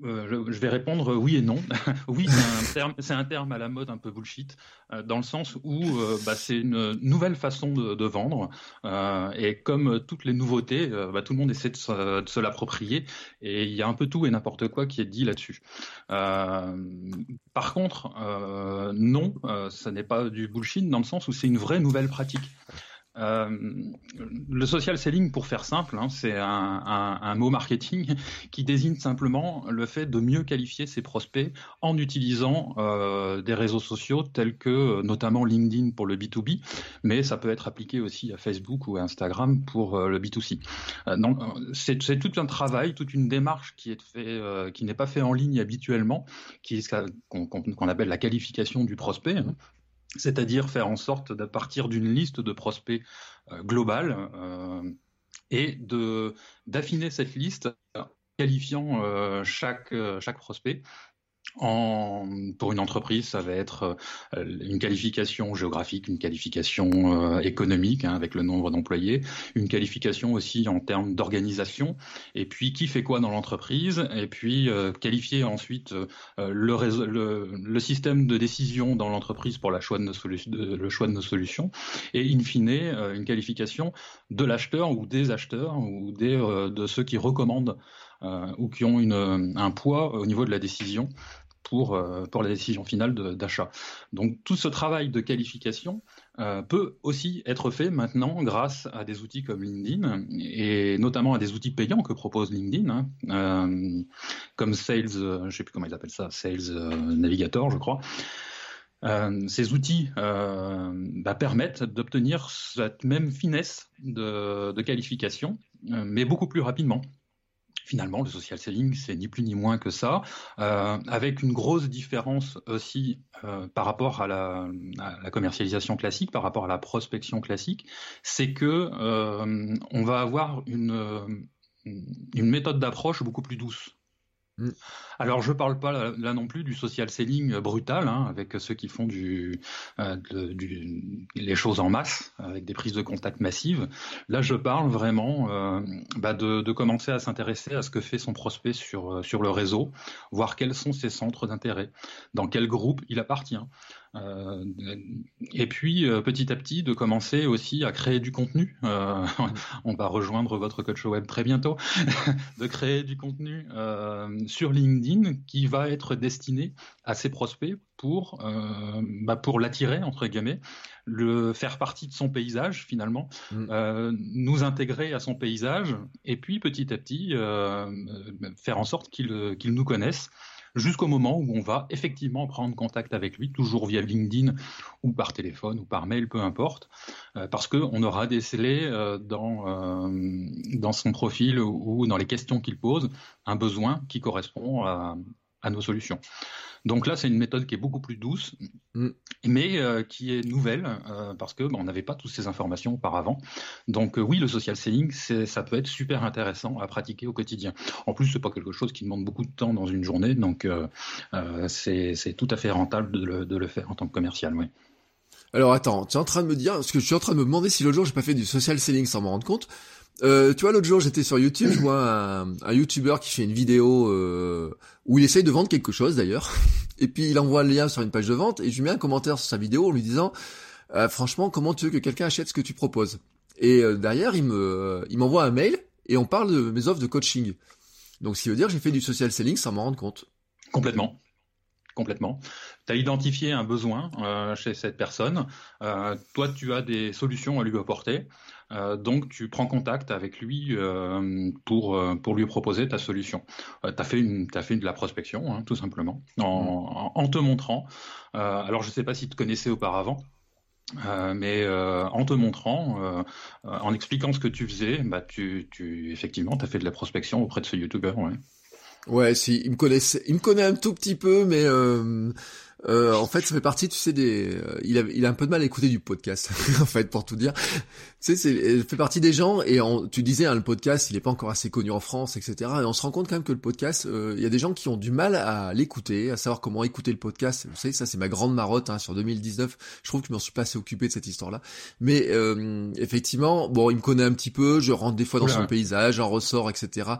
euh, je vais répondre oui et non. *laughs* oui, c'est un, terme, à la mode un peu bullshit, dans le sens où bah, c'est une nouvelle façon de, vendre, et comme toutes les nouveautés, bah, tout le monde essaie de se, l'approprier, et il y a un peu tout et n'importe quoi qui est dit là-dessus. par contre, non, ça n'est pas du bullshit dans le sens où c'est une vraie nouvelle pratique. Euh, le social selling, pour faire simple, hein, c'est un, mot marketing *laughs* qui désigne simplement le fait de mieux qualifier ses prospects en utilisant euh, des réseaux sociaux tels que notamment LinkedIn pour le B2B, mais ça peut être appliqué aussi à Facebook ou à Instagram pour le B2C. donc c'est tout un travail, toute une démarche qui est fait, qui n'est pas fait en ligne habituellement, qu'on appelle la qualification du prospect. Hein c'est-à-dire faire en sorte de partir d'une liste de prospects euh, globale euh, et d'affiner cette liste qualifiant euh, chaque prospect pour une entreprise, ça va être euh, une qualification géographique, une qualification euh, économique hein, avec le nombre d'employés, une qualification aussi en termes d'organisation, et puis qui fait quoi dans l'entreprise, et puis euh, qualifier ensuite le, système de décision dans l'entreprise pour le choix de nos solutions, et in fine une qualification de l'acheteur ou des acheteurs ou des, de ceux qui recommandent ou qui ont une, un poids au niveau de la décision pour, euh, pour la décision finale d'achat. Donc tout ce travail de qualification euh, peut aussi être fait maintenant grâce à des outils comme LinkedIn et notamment à des outils payants que propose LinkedIn, hein, euh, comme Sales, je ne sais plus comment ils appellent ça, Sales Navigator, je crois. ces outils bah, permettent d'obtenir cette même finesse de qualification, mais beaucoup plus rapidement finalement, le social selling, c'est ni plus ni moins que ça, euh, avec une grosse différence aussi euh, par rapport à la, commercialisation classique, par rapport à la prospection classique, c'est que euh, on va avoir une, une méthode d'approche beaucoup plus douce. Mm. Alors je parle pas là, non plus du social selling brutal, hein, avec ceux qui font du, euh, les choses en masse, avec des prises de contact massives. Là je parle vraiment euh, bah, de, commencer à s'intéresser à ce que fait son prospect sur, euh, sur le réseau, voir quels sont ses centres d'intérêt, dans quel groupe il appartient. Euh, et puis euh, petit à petit de commencer aussi à créer du contenu. Euh, *laughs* on va rejoindre votre coach web très bientôt, *laughs* de créer du contenu sur LinkedIn qui va être destiné à ses prospects pour bah, pour l'attirer entre guillemets, le faire partie de son paysage finalement, mm. nous intégrer à son paysage et puis petit à petit faire en sorte qu'il qu'il nous connaisse jusqu'au moment où on va effectivement prendre contact avec lui, toujours via LinkedIn ou par téléphone ou par mail, peu importe, euh, parce qu'on aura décelé euh, dans, euh, dans son profil ou, dans les questions qu'il pose un besoin qui correspond à nos solutions. Donc là, c'est une méthode qui est beaucoup plus douce, mm. mais euh, qui est nouvelle euh, parce que on n'avait pas toutes ces informations auparavant. Donc euh, oui, le social selling, ça peut être super intéressant à pratiquer au quotidien. En plus, c'est pas quelque chose qui demande beaucoup de temps dans une journée, donc c'est tout à fait rentable de le, de le, faire en tant que commercial. Oui.
Alors attends, tu es en train de me dire, parce que je suis en train de me demander si l'autre jour j'ai pas fait du social selling sans m'en rendre compte. Euh, tu vois, l'autre jour, j'étais sur YouTube, je vois un, un YouTuber qui fait une vidéo euh, où il essaye de vendre quelque chose d'ailleurs, *laughs* et puis il envoie le lien sur une page de vente, et je lui mets un commentaire sur sa vidéo en lui disant, euh, franchement, comment tu veux que quelqu'un achète ce que tu proposes? Et euh, derrière, il me, il m'envoie un mail et on parle de mes offres de coaching. Donc, ce qui veut dire, j'ai fait du social selling sans m'en rendre compte.
Complètement complètement. Tu as identifié un besoin euh, chez cette personne. Euh, toi, tu as des solutions à lui apporter. Euh, donc, tu prends contact avec lui pour, pour lui proposer ta solution. tu as, fait une, as fait de la prospection, hein, tout simplement, en, en, te montrant. alors, je ne sais pas si tu te connaissais auparavant. mais en te montrant, en expliquant ce que tu faisais, bah tu, tu effectivement, tu as fait de la prospection auprès de ce YouTuber. Ouais.
Ouais, si, il me connaissait, il me connaît un tout petit peu, mais euh, en fait, ça fait partie, tu sais, des. Euh, il a, il a un peu de mal à écouter du podcast, *laughs* en fait, pour tout dire. Tu sais, c'est, fait partie des gens. Et tu disais, hein, le podcast, il est pas encore assez connu en France, etc. Et on se rend compte quand même que le podcast, euh, il y a des gens qui ont du mal à l'écouter, à savoir comment écouter le podcast. Vous savez, ça, c'est ma grande marotte hein, sur 2019. Je trouve que je m'en suis pas assez occupé de cette histoire-là. Mais effectivement, bon, il me connaît un petit peu. Je rentre des fois dans son paysage, j'en ressors, etc.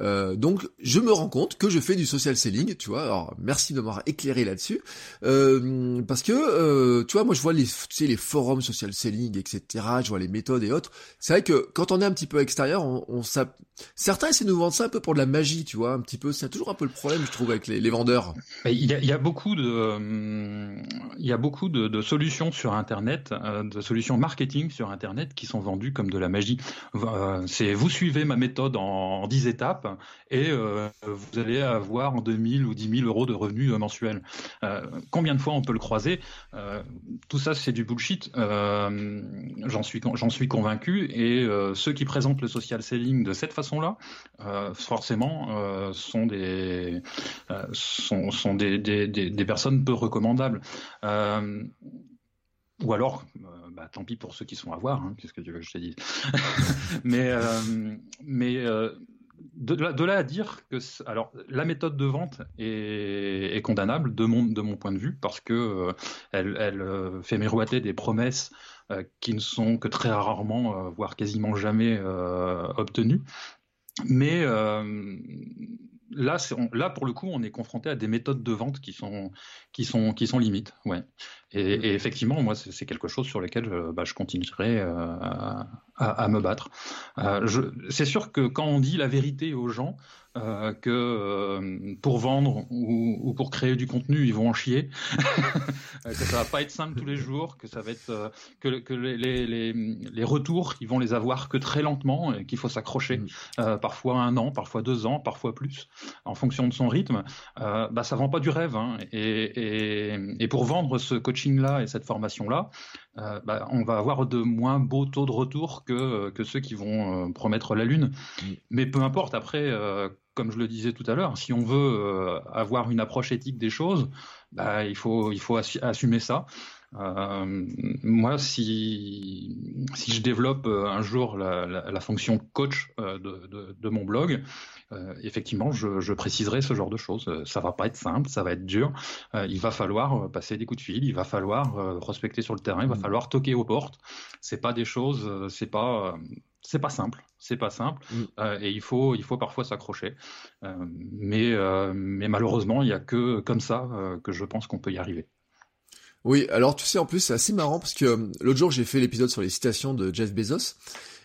Euh, donc je me rends compte que je fais du social selling, tu vois. Alors merci de m'avoir éclairé là-dessus, euh, parce que euh, tu vois, moi je vois les, forums social selling, etc. Je vois les méthodes et autres. C'est vrai que quand on est un petit peu extérieur, on, on Certains essaient de nous vendre ça un peu pour de la magie, tu vois, un petit peu. C'est toujours un peu le problème, je trouve, avec les, vendeurs.
Il y, a, il y, a, beaucoup de, il y a beaucoup de, solutions sur Internet, euh, de solutions marketing sur Internet qui sont vendues comme de la magie. Euh, c'est vous suivez ma méthode en, 10 étapes et euh, vous allez avoir en 2000 ou 10 000 euros de revenus mensuels. combien de fois on peut le croiser? Tout ça, c'est du bullshit. j'en suis, convaincu. Et ceux qui présentent le social selling de cette façon-là, euh, forcément, euh, sont des euh, sont, sont des, des, des, personnes peu recommandables. ou alors, bah, tant pis pour ceux qui sont à voir, hein, qu'est-ce que tu veux que je te dise? *laughs* mais mais de, là à dire que alors la méthode de vente est, est, condamnable de mon de mon point de vue parce que elle, elle fait miroiter des promesses qui ne sont que très rarement, voire quasiment jamais obtenues. Mais euh, là, là, pour le coup, on est confronté à des méthodes de vente qui sont, qui sont, qui sont limites. Ouais. Et, mmh. effectivement, moi, c'est quelque chose sur lequel je, bah, je continuerai euh, à, me battre. Euh, c'est sûr que quand on dit la vérité aux gens, euh, que euh, pour vendre ou, pour créer du contenu, ils vont en chier, *laughs* que ça va pas être simple tous les jours, que ça va être euh, que, que les, les, les, retours, ils vont les avoir que très lentement, et qu'il faut s'accrocher, mmh. parfois un an, parfois deux ans, parfois plus, en fonction de son rythme. bah ça vend pas du rêve. Hein, et, et, et, pour vendre ce coaching-là et cette formation-là, bah, on va avoir de moins beaux taux de retour que, que ceux qui vont promettre la lune. Mmh. Mais peu importe après comme je le disais tout à l'heure, si on veut euh, avoir une approche éthique des choses, bah, il faut, il faut assumer ça. Euh, moi, si, si je développe euh, un jour la, la, la fonction coach de, de, de, mon blog, effectivement, je, je, préciserai ce genre de choses. Ça va pas être simple, ça va être dur. il va falloir passer des coups de fil, il va falloir prospecter sur le terrain, il va mmh. falloir toquer aux portes. C'est pas des choses, c'est pas c'est pas simple, c'est pas simple, mm. euh, et il faut, il faut parfois s'accrocher. Euh, mais, euh, mais malheureusement, il n'y a que comme ça que je pense qu'on peut y arriver.
Oui, alors tu sais, en plus, c'est assez marrant parce que l'autre jour, j'ai fait l'épisode sur les citations de Jeff Bezos.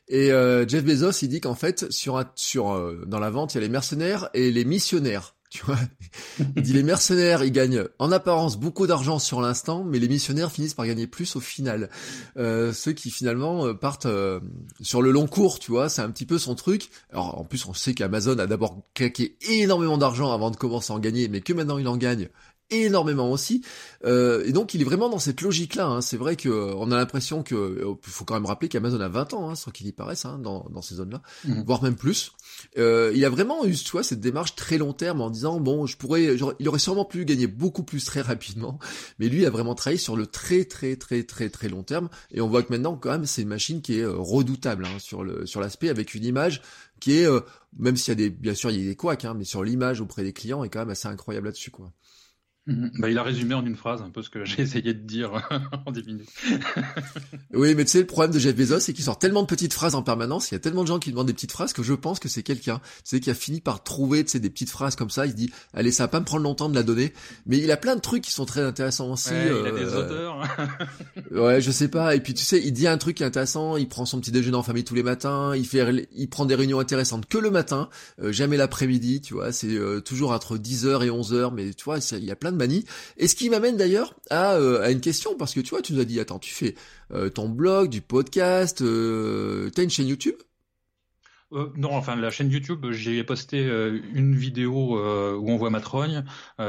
Et Jeff Bezos, il dit qu'en fait, sur, sur dans la vente, il y a les mercenaires et les missionnaires. Tu vois, il dit les mercenaires, ils gagnent en apparence beaucoup d'argent sur l'instant, mais les missionnaires finissent par gagner plus au final. Euh, ceux qui finalement euh, partent euh, sur le long cours, tu vois, c'est un petit peu son truc. Alors en plus, on sait qu'Amazon a d'abord claqué énormément d'argent avant de commencer à en gagner, mais que maintenant il en gagne énormément aussi. Euh, et donc il est vraiment dans cette logique-là. Hein. C'est vrai que euh, on a l'impression que euh, faut quand même rappeler qu'Amazon a 20 ans, hein, sans qu'il y paraisse, hein, dans, dans ces zones-là, mhm. voire même plus. Euh, il a vraiment eu, tu vois, cette démarche très long terme en disant bon, je pourrais, il aurait sûrement pu gagner beaucoup plus très rapidement, mais lui a vraiment travaillé sur le très très très très très long terme. Et on voit que maintenant quand même c'est une machine qui est redoutable hein, sur le sur l'aspect avec une image qui est même s'il y a des bien sûr il y a des couacs, hein, mais sur l'image auprès des clients est quand même assez incroyable là-dessus quoi.
Mhm. Bah, il a résumé en une phrase un peu ce que *laughs* j'ai essayé de dire *laughs* en 10 minutes. *laughs*
oui, mais tu sais, le problème de Jeff Bezos, c'est qu'il sort tellement de petites phrases en permanence, il y a tellement de gens qui demandent des petites phrases que je pense que c'est quelqu'un, tu sais, qui a fini par trouver, tu sais, des petites phrases comme ça, il se dit, allez, ça va pas me prendre longtemps de la donner, mais il a plein de trucs qui sont très intéressants aussi.
Ouais, il a des euh, auteurs.
ouais, je sais pas, et puis tu sais, il dit un truc qui est intéressant, il prend son petit déjeuner en famille tous les matins, il fait, il prend des réunions intéressantes que le matin, euh, jamais l'après-midi, tu vois, c'est euh, toujours entre 10h et 11h, mais tu vois, il y a plein de manies. Et ce qui m'amène d'ailleurs à, euh, à, une question, parce que tu vois, tu nous as dit, attends, tu fais euh, ton blog, du podcast, euh, t'as une chaîne YouTube?
Non, enfin la chaîne YouTube, j'ai posté une vidéo où on voit ma trogne.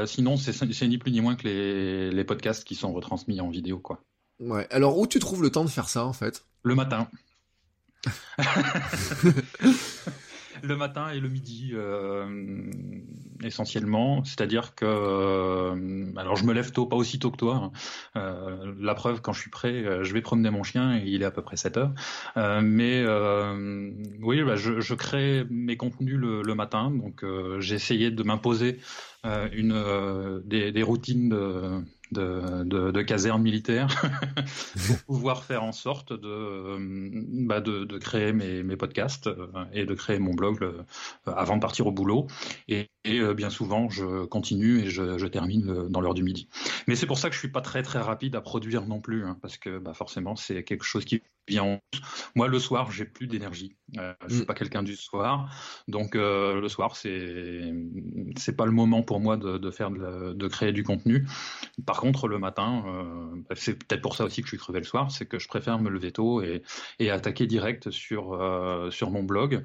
sinon, c'est ni plus ni moins que les, les, podcasts qui sont retransmis en vidéo, quoi.
Ouais. Alors où tu trouves le temps de faire ça en fait?
Le matin. *laughs* le matin et le midi euh, essentiellement. C'est-à-dire que, euh, alors je me lève tôt, pas aussi tôt que toi. Hein. Euh, la preuve, quand je suis prêt, je vais promener mon chien et il est à peu près 7 heures. mais oui, bah, je, je, crée mes contenus le, le matin, donc j'ai essayé de m'imposer une des, des, routines de de, de, de caserne militaire *laughs* pour pouvoir faire en sorte de, bah de, créer mes, mes, podcasts euh, et de créer mon blog euh, avant de partir au boulot. Et et euh, bien souvent, je continue et je, termine dans l'heure du midi. Mais c'est pour ça que je suis pas très très rapide à produire non plus, hein, parce que bah, forcément, c'est quelque chose qui vient. Moi, le soir, j'ai plus d'énergie. Euh, je suis mm. pas quelqu'un du soir, donc euh, le soir, c'est c'est pas le moment pour moi de, faire de, créer du contenu. Par contre, le matin, bah, c'est peut-être pour ça aussi que je suis crevé le soir, c'est que je préfère me lever tôt et, et attaquer direct sur sur mon blog.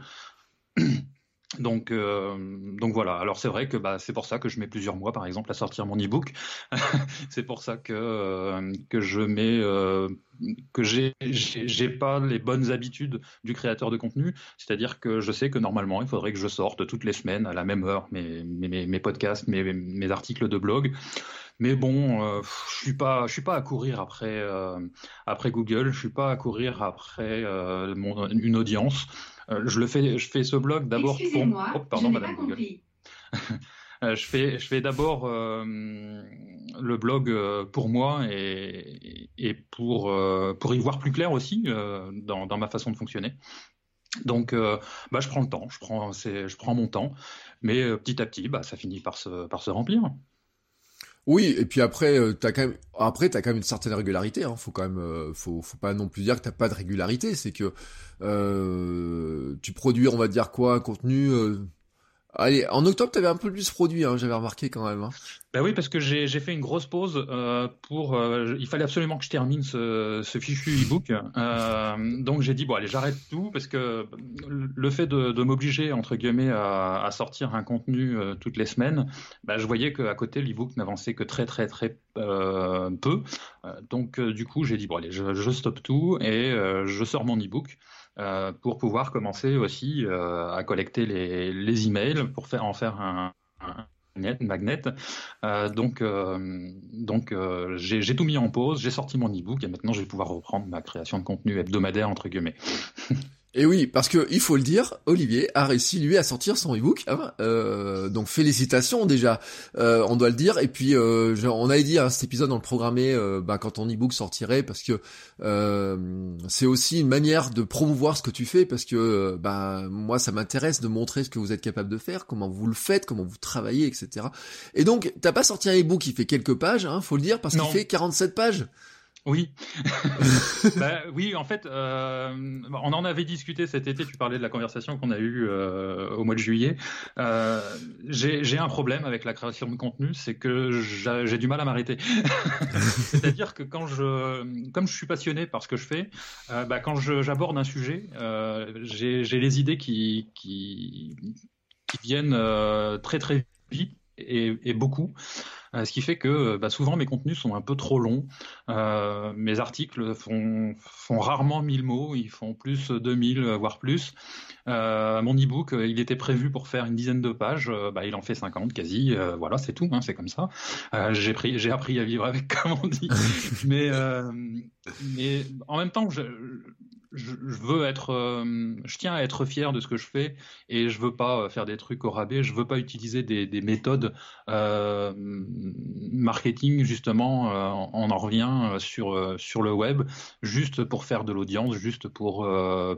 Donc, euh, donc voilà. Alors c'est vrai que bah, c'est pour ça que je mets plusieurs mois, par exemple, à sortir mon e-book. *laughs* c'est pour ça que euh, je mets euh, que j'ai pas les bonnes habitudes du créateur de contenu. C'est-à-dire que je sais que normalement, il faudrait que je sorte toutes les semaines à la même heure mes podcasts, mes, articles de blog. Mais bon, je suis pas, suis pas à courir après Google, je suis pas à courir après une audience. Euh, je le fais, je fais ce blog d'abord
pour. Oh, pardon, Madame Google. *laughs*
Euh, je fais, je fais d'abord euh, le blog pour moi et, et pour, pour y voir plus clair aussi dans, dans, ma façon de fonctionner. Donc, bah, je prends le temps, je prends, je prends mon temps, mais petit à petit, bah, ça finit par se, par se remplir.
Oui, et puis après, euh, t'as quand même, après, t'as quand même une certaine régularité. Hein. Faut quand même, euh, faut, faut pas non plus dire que t'as pas de régularité. C'est que euh, tu produis, on va dire quoi, un contenu Allez, en octobre, tu avais un peu plus produit, hein, j'avais remarqué quand même. Hein.
Ben oui, parce que j'ai fait une grosse pause euh, pour. Euh, il fallait absolument que je termine ce, fichu e-book. Euh, donc j'ai dit bon allez, j'arrête tout parce que le fait de, m'obliger entre guillemets à, sortir un contenu toutes les semaines, ben, je voyais qu'à côté l'e-book n'avançait que très très très peu. donc du coup j'ai dit bon allez, je, je stoppe tout et je sors mon e-book. Euh, pour pouvoir commencer aussi euh, à collecter les, emails pour faire en faire un, un magnet. Euh, donc, donc j'ai tout mis en pause, j'ai sorti mon e-book et maintenant je vais pouvoir reprendre ma création de contenu hebdomadaire entre guillemets. *laughs*
Et oui, parce que il faut le dire, Olivier a réussi lui à sortir son ebook. Hein, euh, donc félicitations déjà, euh, on doit le dire. Et puis euh, on avait dit à cet épisode dans le programmé euh, bah, quand ton ebook sortirait, parce que euh, c'est aussi une manière de promouvoir ce que tu fais, parce que bah moi ça m'intéresse de montrer ce que vous êtes capable de faire, comment vous le faites, comment vous travaillez, etc. Et donc t'as pas sorti un ebook qui fait quelques pages, hein, faut le dire, parce qu'il fait 47 pages.
Oui, *laughs* bah, oui. En fait, euh, on en avait discuté cet été. Tu parlais de la conversation qu'on a eue euh, au mois de juillet. Euh, j'ai un problème avec la création de contenu, c'est que j'ai du mal à m'arrêter. *laughs* C'est-à-dire que quand je, comme je suis passionné par ce que je fais, bah, quand j'aborde un sujet, j'ai les idées qui qui, qui viennent très très vite et, et beaucoup. Euh, ce qui fait que euh, bah, souvent mes contenus sont un peu trop longs. Euh, mes articles font, font rarement 1000 mots, ils font plus 2000, voire plus. Mon e-book, il était prévu pour faire une dizaine de pages, bah, il en fait 50 quasi. voilà, c'est tout, hein, c'est comme ça. j'ai pris, j'ai appris à vivre avec, *laughs* comme on dit. *laughs* mais, mais en même temps, je, je, veux être, euh, je tiens à être fier de ce que je fais et je veux pas euh, faire des trucs au rabais. Je veux pas utiliser des, des méthodes euh, marketing justement. On en revient sur sur le web juste pour faire de l'audience, juste pour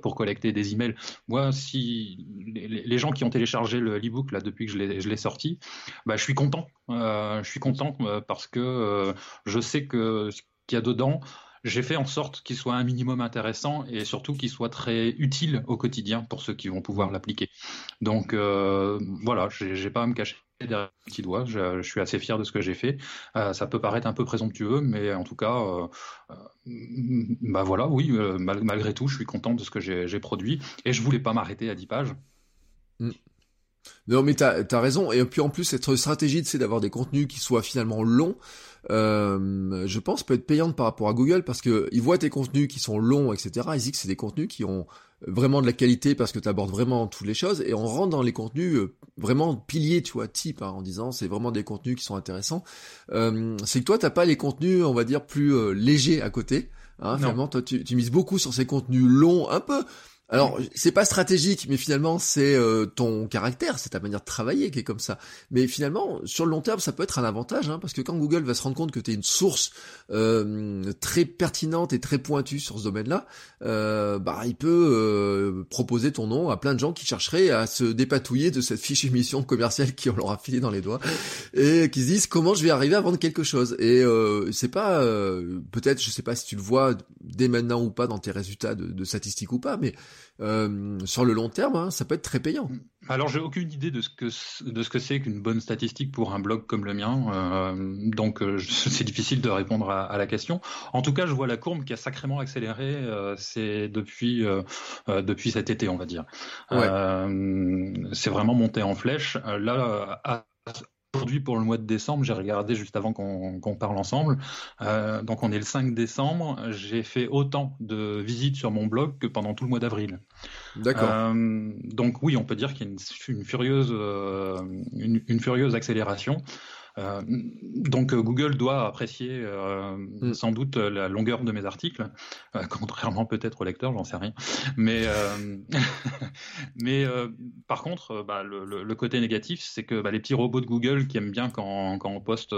pour collecter des emails. Moi, si les, gens qui ont téléchargé le e-book là depuis que je l'ai je l'ai sorti, bah je suis content. je suis content parce que je sais que ce qu'il y a dedans j'ai fait en sorte qu'il soit un minimum intéressant et surtout qu'il soit très utile au quotidien pour ceux qui vont pouvoir l'appliquer. Donc euh, voilà, j'ai pas à me cacher derrière le petit doigt. Je, suis assez fier de ce que j'ai fait. Euh, ça peut paraître un peu présomptueux, mais en tout cas, euh, euh bah voilà, oui, malgré tout, je suis content de ce que j'ai produit et je voulais pas m'arrêter à 10 pages.
Mm. Non mais t'as as raison et puis en plus cette stratégie c'est d'avoir des contenus qui soient finalement longs euh, je pense peut être payante par rapport à Google parce que ils voient tes contenus qui sont longs, etc. Ils disent que c'est des contenus qui ont vraiment de la qualité parce que tu abordes vraiment toutes les choses et on rentre dans les contenus euh, vraiment piliers, tu vois, type, hein, en disant c'est vraiment des contenus qui sont intéressants. Euh, c'est que toi t'as pas les contenus, on va dire, plus euh, légers à côté. Hein, finalement, toi tu, tu mises beaucoup sur ces contenus longs, un peu Alors, c'est pas stratégique, mais finalement, c'est euh, ton caractère, c'est ta manière de travailler qui est comme ça. Mais finalement, sur le long terme, ça peut être un avantage, hein, parce que quand Google va se rendre compte que tu es une source euh, très pertinente et très pointue sur ce domaine-là, euh, bah, il peut proposer ton nom à plein de gens qui chercheraient à se dépatouiller de cette fiche mission commerciale qui on leur a filé dans les doigts, et qui se disent comment je vais arriver à vendre quelque chose? Et c'est pas, peut-être, je sais pas si tu le vois dès maintenant ou pas dans tes résultats de, de statistiques ou pas, mais euh, sur le long terme, hein, ça peut être très payant.
Alors j'ai aucune idée de ce que de ce que c'est qu'une bonne statistique pour un blog comme le mien, euh, donc euh, *laughs* c'est difficile de répondre à, la question. En tout cas, je vois la courbe qui a sacrément accéléré, c'est depuis depuis cet été, on va dire. c'est vraiment monté en flèche. Là, à, Aujourd'hui, pour le mois de décembre, j'ai regardé juste avant qu'on parle ensemble. Euh, donc, on est le 5 décembre. J'ai fait autant de visites sur mon blog que pendant tout le mois d'avril.
D'accord.
Euh, donc, oui, on peut dire qu'il y a une, furieuse, euh, une, furieuse accélération. Euh, donc euh, Google doit apprécier euh, mm. sans doute la longueur de mes articles, *laughs* contrairement peut-être au lecteur, j'en sais rien. Mais, *laughs* mais par contre, bah, le, côté négatif, c'est que bah, les petits robots de Google qui aiment bien quand, quand on poste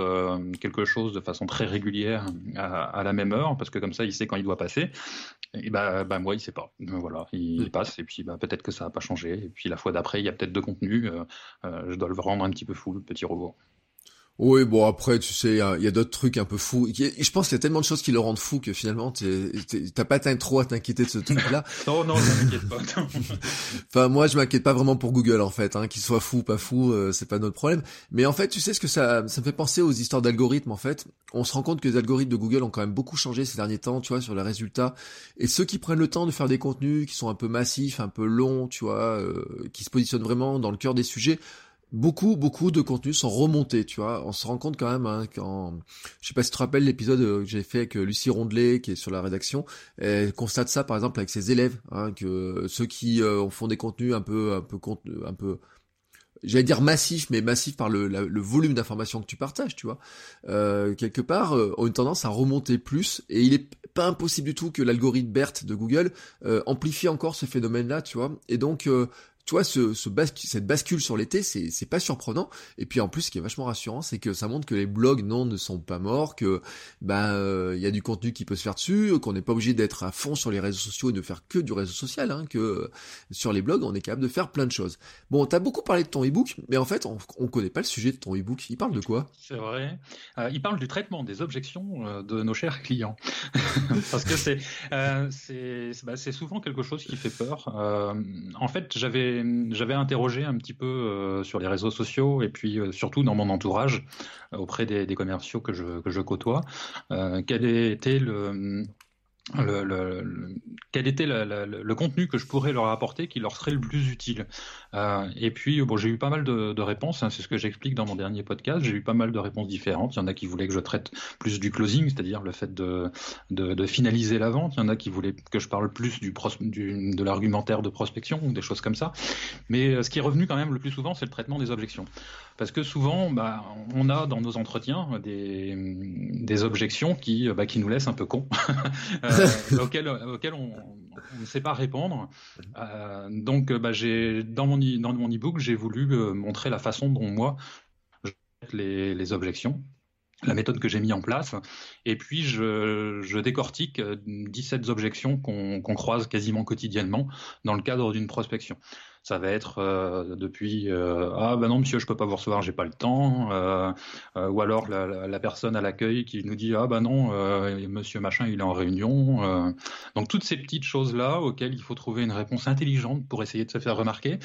quelque chose de façon très régulière à, la même heure, parce que comme ça, il sait quand il doit passer. Et bah, bah moi, il sait pas. Voilà, il, mm. passe et puis bah, peut-être que ça n'a pas changé. Et puis la fois d'après, il y a peut-être deux contenus. je dois le rendre un petit peu fou, le petit robot.
Oui, bon après, tu sais, il y a, d'autres trucs un peu fous. Je pense qu'il y a tellement de choses qui le rendent fou que finalement, t'as pas trop à t'inquiéter de ce truc-là. *laughs*
non, non, je m'inquiète pas. *laughs*
enfin, moi, je m'inquiète pas vraiment pour Google en fait, hein, qu'il soit fou, ou pas fou, euh, c'est pas notre problème. Mais en fait, tu sais ce que ça, ça me fait penser aux histoires d'algorithmes en fait. On se rend compte que les algorithmes de Google ont quand même beaucoup changé ces derniers temps, tu vois, sur les résultats. Et ceux qui prennent le temps de faire des contenus qui sont un peu massifs, un peu longs, tu vois, euh, qui se positionnent vraiment dans le cœur des sujets beaucoup, beaucoup de contenus sont remontés, tu vois. On se rend compte quand même, hein, quand, je sais pas si tu te rappelles l'épisode euh, que j'ai fait avec euh, Lucie Rondelet, qui est sur la rédaction, elle constate ça, par exemple, avec ses élèves, hein, que ceux qui euh, font des contenus un peu, un peu, un peu, j'allais dire massif, mais massif par le, volume d'informations que tu partages, tu vois, euh, quelque part, ont une tendance à remonter plus, et il est pas impossible du tout que l'algorithme BERT de Google amplifie encore ce phénomène-là, tu vois, et donc tu vois, ce, ce cette bascule sur l'été, c'est, c'est pas surprenant. Et puis en plus, ce qui est vachement rassurant, c'est que ça montre que les blogs, non, ne sont pas morts, que ben il y a du contenu qui peut se faire dessus, qu'on n'est pas obligé d'être à fond sur les réseaux sociaux et de faire que du réseau social, hein, que sur les blogs, on est capable de faire plein de choses. Bon, t'as beaucoup parlé de ton ebook, mais en fait, on, on connaît pas le sujet de ton ebook. Il parle de quoi?
C'est vrai. Euh, il parle du traitement des objections euh, de nos chers clients, *laughs* parce que c'est euh, c'est bah, souvent quelque chose qui fait peur. Euh, en fait, j'avais j'avais interrogé un petit peu euh, sur les réseaux sociaux et puis euh, surtout dans mon entourage euh, auprès des, commerciaux que je, que je côtoie, quel était le le, le, quel était le, contenu que je pourrais leur apporter qui leur serait le plus utile. Euh, et puis, bon, j'ai eu pas mal de, de réponses, hein, c'est ce que j'explique dans mon dernier podcast, j'ai eu pas mal de réponses différentes. Il y en a qui voulaient que je traite plus du closing, c'est-à-dire le fait de, de, de, finaliser la vente. Il y en a qui voulaient que je parle plus du, du de l'argumentaire de prospection ou des choses comme ça. Mais euh, ce qui est revenu quand même le plus souvent, c'est le traitement des objections. Parce que souvent, bah, on a dans nos entretiens des, des objections qui, bah, qui nous laissent un peu cons. *laughs* Euh, *laughs* auquel, auquel on, ne sait pas répondre. Euh, donc, bah, j'ai dans mon dans mon e-book, j'ai voulu euh, montrer la façon dont moi je les, les objections la méthode que j'ai mis en place. Et puis, je, je décortique 17 objections qu'on croise quasiment quotidiennement dans le cadre d'une prospection. Ça va être euh, depuis euh, ah ben non monsieur je peux pas vous recevoir j'ai pas le temps euh, ou alors la, la, personne à l'accueil qui nous dit ah ben non monsieur machin il est en réunion donc toutes ces petites choses là auxquelles il faut trouver une réponse intelligente pour essayer de se faire remarquer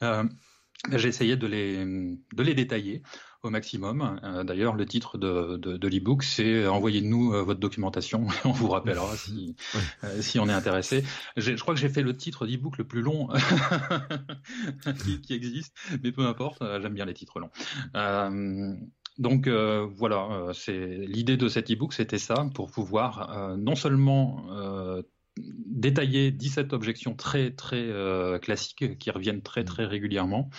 j'ai essayé de les de les détailler au maximum. Euh, d'ailleurs, le titre de, de, de l'e-book, c'est Envoyez-nous euh, votre documentation, *laughs* on vous rappellera *laughs* si, euh, si on est intéressé. Je crois que j'ai fait le titre d'e-book le plus long *laughs* qui, qui, existe, mais peu importe, j'aime bien les titres longs. Donc voilà, c'est l'idée de cet e-book, c'était ça, pour pouvoir non seulement détailler 17 objections très très classiques qui reviennent très très régulièrement,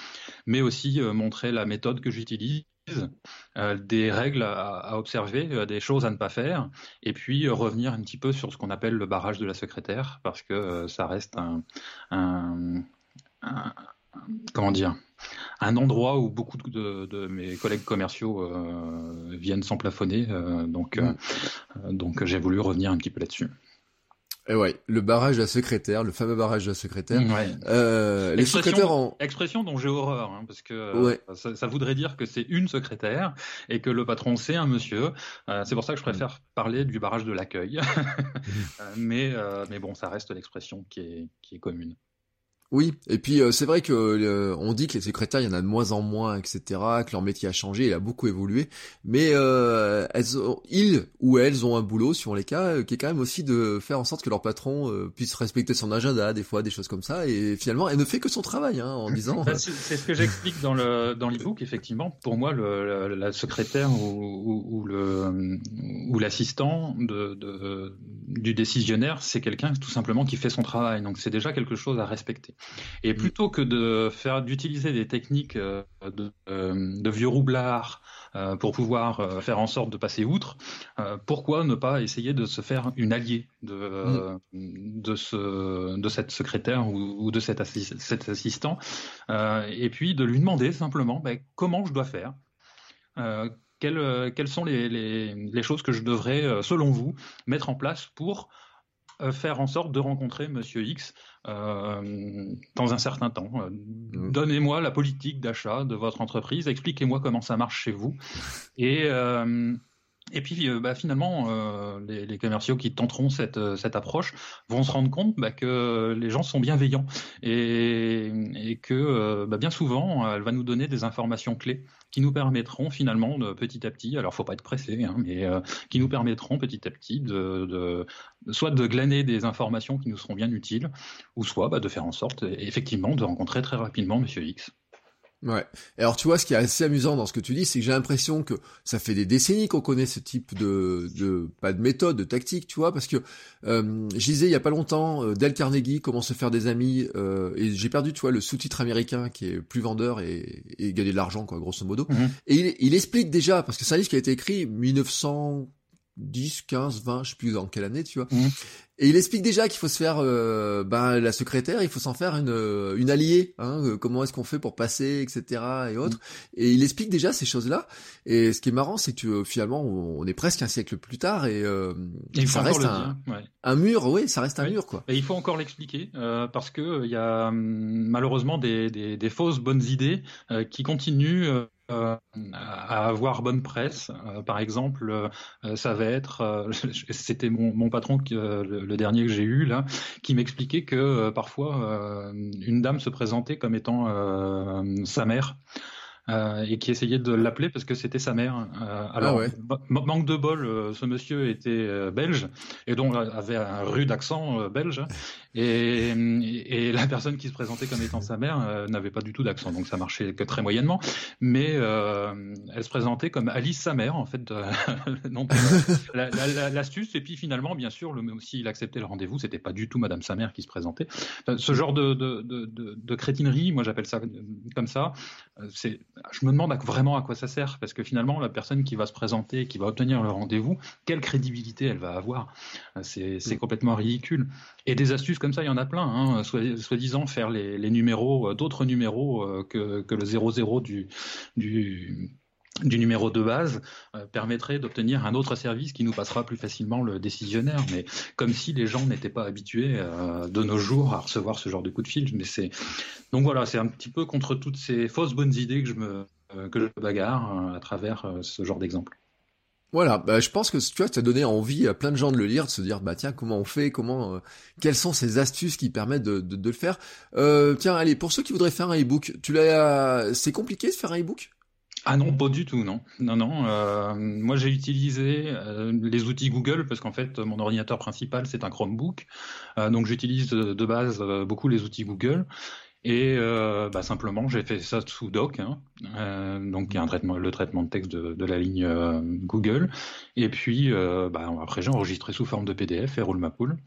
mais aussi montrer la méthode que j'utilise des règles à, observer, des choses à ne pas faire, et puis revenir un petit peu sur ce qu'on appelle le barrage de la secrétaire, parce que ça reste un, comment dire un endroit où beaucoup de, mes collègues commerciaux viennent s'emplafonner, donc mmh. donc j'ai voulu revenir un petit peu là-dessus.
Et ouais, le barrage de la secrétaire, le fameux barrage de la secrétaire.
Euh, les secrétaires en... Expression dont j'ai horreur, hein, parce que euh, ça, voudrait dire que c'est une secrétaire et que le patron c'est un monsieur. Euh, c'est pour ça que je préfère parler du barrage de l'accueil. *laughs* mais, mais bon, ça reste l'expression qui est, qui est commune.
Oui, et puis euh, c'est vrai que euh, on dit que les secrétaires, il y en a de moins en moins, etc., que leur métier a changé, il a beaucoup évolué, mais euh, elles ont, ils ou elles ont un boulot, sur les cas, qui est quand même aussi de faire en sorte que leur patron puisse respecter son agenda, des fois, des choses comme ça, et finalement, elle ne fait que son travail, hein, en disant... *laughs*
C'est ce que j'explique dans le dans l'ebook, effectivement. Pour moi, le, la secrétaire ou, le ou l'assistant du décisionnaire, c'est quelqu'un tout simplement qui fait son travail, donc c'est déjà quelque chose à respecter. Et mm. plutôt que de faire d'utiliser des techniques euh, de, euh, de vieux roublards euh, pour pouvoir faire en sorte de passer outre, pourquoi ne pas essayer de se faire une alliée de, mm. de, ce, de cette secrétaire ou, de cet, cet assistant, et puis de lui demander simplement ben, comment je dois faire. Quelles, quelles, sont les, les, les, choses que je devrais, selon vous, mettre en place pour faire en sorte de rencontrer Monsieur X euh, dans un certain temps. Euh, mmh. Donnez-moi la politique d'achat de votre entreprise, expliquez-moi comment ça marche chez vous. Et, euh, et puis bah, finalement, les, commerciaux qui tenteront cette, cette approche vont se rendre compte bah, que les gens sont bienveillants et, que bah, bien souvent, elle va nous donner des informations clés qui nous permettront finalement de petit à petit, alors faut pas être pressé, hein, mais euh, qui nous permettront petit à petit de, de, soit de glaner des informations qui nous seront bien utiles, ou soit de faire en sorte effectivement de rencontrer très rapidement Monsieur X.
Ouais. Alors tu vois, ce qui est assez amusant dans ce que tu dis, c'est que j'ai l'impression que ça fait des décennies qu'on connaît ce type de, de pas de méthode, de tactique, tu vois, parce que euh, je disais il y a pas longtemps euh, Dale Carnegie comment se faire des amis euh, et j'ai perdu, tu vois, le sous-titre américain qui est plus vendeur et, et gagner de l'argent quoi, grosso modo. Mhm. Et il, il, explique déjà parce que c'est un livre qui a été écrit 1910, 15, 20, je sais plus dans quelle année, tu vois. Mhm. Et il explique déjà qu'il faut se faire, euh, ben, la secrétaire, il faut s'en faire une, euh, une alliée. Hein, euh, comment est-ce qu'on fait pour passer, etc. et autres. Et il explique déjà ces choses-là. Et ce qui est marrant, c'est que finalement, on est presque un siècle plus tard et, ça reste un, un, mur. Oui, ça reste un mur, quoi.
Et il faut encore l'expliquer parce que il y a hum, malheureusement des, des, des, fausses bonnes idées qui continuent euh, à avoir bonne presse. Euh, par exemple, euh, ça va être, *laughs* c'était mon, mon, patron, le, le, dernier que j'ai eu là, qui m'expliquait que parfois une dame se présentait comme étant sa mère. Euh, et qui essayait de l'appeler parce que c'était sa mère. Euh, alors, ah manque de bol, euh, ce monsieur était belge et donc avait un rude accent belge. Et, et, la personne qui se présentait comme étant sa mère n'avait pas du tout d'accent, donc ça marchait que très moyennement. Mais elle se présentait comme Alice sa mère, en fait. *laughs* L'astuce, et puis finalement, bien sûr, le, s'il acceptait le rendez-vous, c'était pas du tout Madame sa mère qui se présentait. ce genre de, de, de, de crétinerie, moi j'appelle ça comme ça, c'est je me demande vraiment à quoi ça sert, parce que finalement, la personne qui va se présenter, qui va obtenir le rendez-vous, quelle crédibilité elle va avoir? C'est mm. complètement ridicule. Et des astuces comme ça, il y en a plein. Hein. Soi-disant faire les, numéros, euh, d'autres numéros euh, que, le 00 du, numéro de base euh, permettrait d'obtenir un autre service qui nous passera plus facilement le décisionnaire. Mais comme si les gens n'étaient pas habitués de nos jours à recevoir ce genre de coup de fil. Mais c'est donc voilà, c'est un petit peu contre toutes ces fausses bonnes idées que je que je bagarre à travers ce genre d'exemple.
Voilà, bah, je pense que tu vois, ça a donné envie à plein de gens de le lire, de se dire bah tiens comment on fait, comment, quelles sont ces astuces qui permettent de, de, de le faire. tiens, allez pour ceux qui voudraient faire un e-book, tu l'as, c'est compliqué de faire un e-book?
Ah non, pas du tout, non. Non, non. Euh, moi, j'ai utilisé euh, les outils Google parce qu'en fait, mon ordinateur principal, c'est un Chromebook. Euh, donc, j'utilise de base beaucoup les outils Google. Et bah, simplement, j'ai fait ça sous Doc, hein. donc il y a un traitement, le traitement de texte de, la ligne Google. Et puis, bah, après, j'ai enregistré sous forme de PDF et roule ma poule.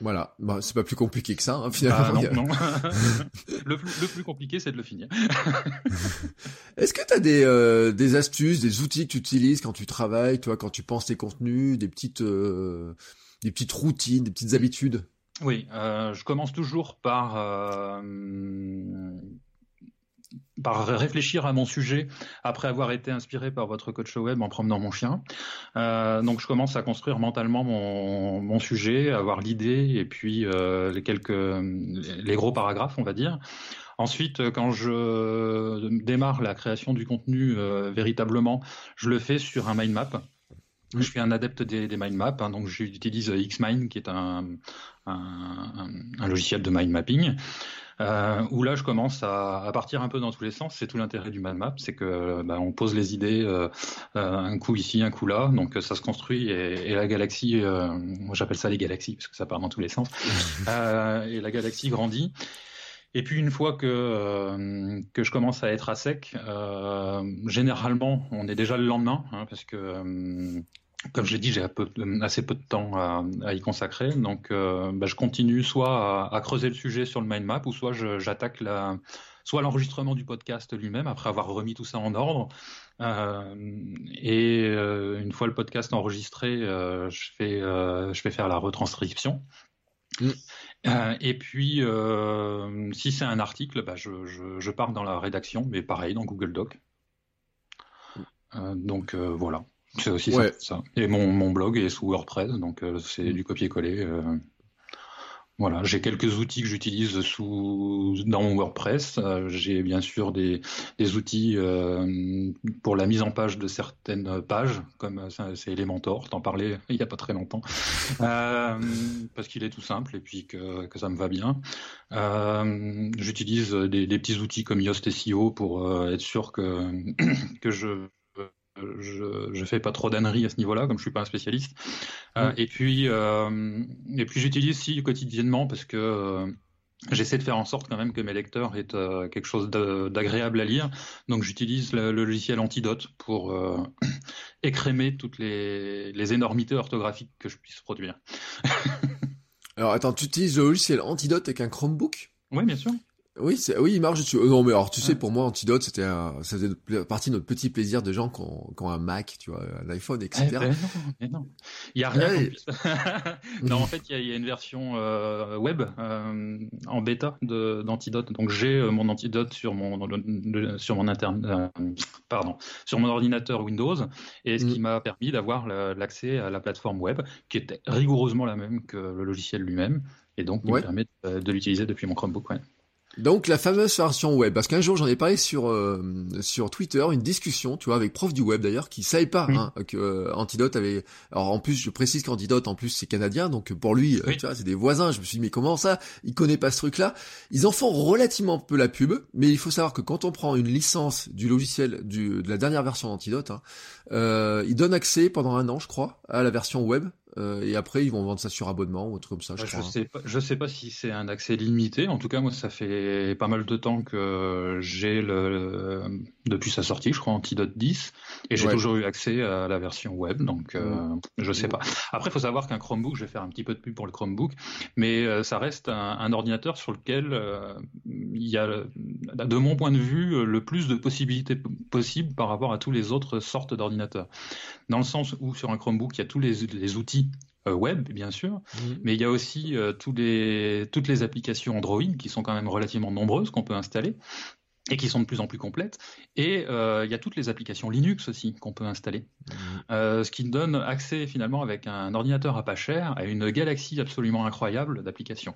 Voilà, bah, c'est pas plus compliqué que ça, hein, finalement.
Ah, non, non. *laughs* le, plus compliqué, c'est de le finir. *laughs*
Est-ce que tu as des, euh, des astuces, des outils que tu utilises quand tu travailles, toi, quand tu penses tes contenus, des petites, euh, des petites routines, des petites habitudes?
Oui, euh, je commence toujours par par réfléchir à mon sujet après avoir été inspiré par votre coach web en promenant mon chien. Euh, donc je commence à construire mentalement mon, mon sujet, avoir l'idée et puis euh, les quelques les gros paragraphes, on va dire. Ensuite, quand je démarre la création du contenu euh, véritablement, je le fais sur un mind map. Je suis un adepte des, des mind maps, hein, donc j'utilise Xmind, qui est un, un, un, logiciel de mind mapping euh, où là je commence à, à, partir un peu dans tous les sens. C'est tout l'intérêt du mind map, c'est que bah, on pose les idées euh, euh, un coup ici, un coup là, donc ça se construit et, et la galaxie, euh, moi j'appelle ça les galaxies parce que ça part dans tous les sens, *laughs* euh, et la galaxie grandit. Et puis une fois que euh, que je commence à être à sec, euh, généralement on est déjà le lendemain hein, parce que comme je l'ai dit, j'ai assez peu de temps à, y consacrer, donc euh, bah, je continue soit à, à, creuser le sujet sur le mind map, ou soit j'attaque la, soit l'enregistrement du podcast lui-même après avoir remis tout ça en ordre. Euh, et euh, une fois le podcast enregistré, euh, je fais euh, je fais faire la retranscription. Mm. et puis, si c'est un article, bah, je, je, je, pars dans la rédaction, mais pareil dans Google Doc. Donc voilà. C'est aussi ouais. ça, Et mon, mon, blog est sous WordPress, donc euh, c'est du copier-coller. Euh, voilà, j'ai quelques outils que j'utilise sous dans mon WordPress. Euh, j'ai bien sûr des, des outils pour la mise en page de certaines pages, comme c'est Elementor. T'en parlais *laughs* il y a pas très longtemps, parce qu'il est tout simple et puis que, que ça me va bien. J'utilise des, des, petits outils comme Yoast SEO pour être sûr que *clears throat* que je je, je fais pas trop d'âneries à ce niveau-là, comme je suis pas un spécialiste. Euh, et puis, euh, et puis j'utilise aussi quotidiennement parce que euh, j'essaie de faire en sorte quand même que mes lecteurs aient euh, quelque chose d'agréable à lire. Donc j'utilise le, le, logiciel Antidote pour euh, *clears throat* écrémer toutes les, les énormités orthographiques que je puisse produire. *laughs*
Alors attends, tu utilises le logiciel Antidote avec un Chromebook?
Oui, bien sûr.
Oui, oui, il marche dessus. Euh, non, mais alors, tu sais, pour moi, Antidote, c'était un, ça faisait partie de notre petit plaisir de gens qui ont, qui ont un Mac, tu vois, un iPhone, etc.
Eh ben non, mais non. Il y a rien. Ouais. *laughs* non, en fait, il y a, il y a une version euh, web euh, en bêta d'Antidote. Donc, j'ai euh, mon Antidote sur mon, sur mon interne, pardon, sur mon ordinateur Windows, et ce mm. qui m'a permis d'avoir l'accès à la plateforme web, qui était rigoureusement la même que le logiciel lui-même, et donc, ouais. me permet de, de l'utiliser depuis mon Chromebook.
Donc la fameuse version web, parce qu'un jour j'en ai parlé sur euh, sur Twitter, une discussion, tu vois, avec prof du web d'ailleurs, qui savait pas oui. hein, que euh, Antidote avait. Alors en plus, je précise qu'Antidote en plus c'est canadien, donc pour lui, oui. euh, tu vois, c'est des voisins. Je me suis dit mais comment ça? Il connaît pas ce truc-là. Ils en font relativement peu la pub, mais il faut savoir que quand on prend une licence du logiciel du de la dernière version d'Antidote, hein, euh, il donne accès pendant un an, je crois, à la version web euh, et après, ils vont vendre ça sur abonnement ou autre comme ça. Je,
je sais pas, je sais pas si c'est un accès limité. En tout cas, moi, ça fait pas mal de temps que j'ai le, depuis sa sortie, je crois Antidote 10, et j'ai ouais. toujours eu accès à la version web. Donc, euh, mmh. je sais pas. Après, il faut savoir qu'un Chromebook, je vais faire un petit peu de pub pour le Chromebook, mais euh, ça reste un, un, ordinateur sur lequel euh, il y a, de mon point de vue, le plus de possibilités possibles par rapport à tous les autres sortes d'ordinateurs. Dans le sens où sur un Chromebook, il y a tous les, les outils euh, web, bien sûr, mmh. mais il y a aussi euh, tous les, toutes les applications Android qui sont quand même relativement nombreuses qu'on peut installer et qui sont de plus en plus complètes. Et euh, il y a toutes les applications Linux aussi qu'on peut installer, mmh. euh, ce qui donne accès finalement avec un ordinateur à pas cher à une galaxie absolument incroyable d'applications.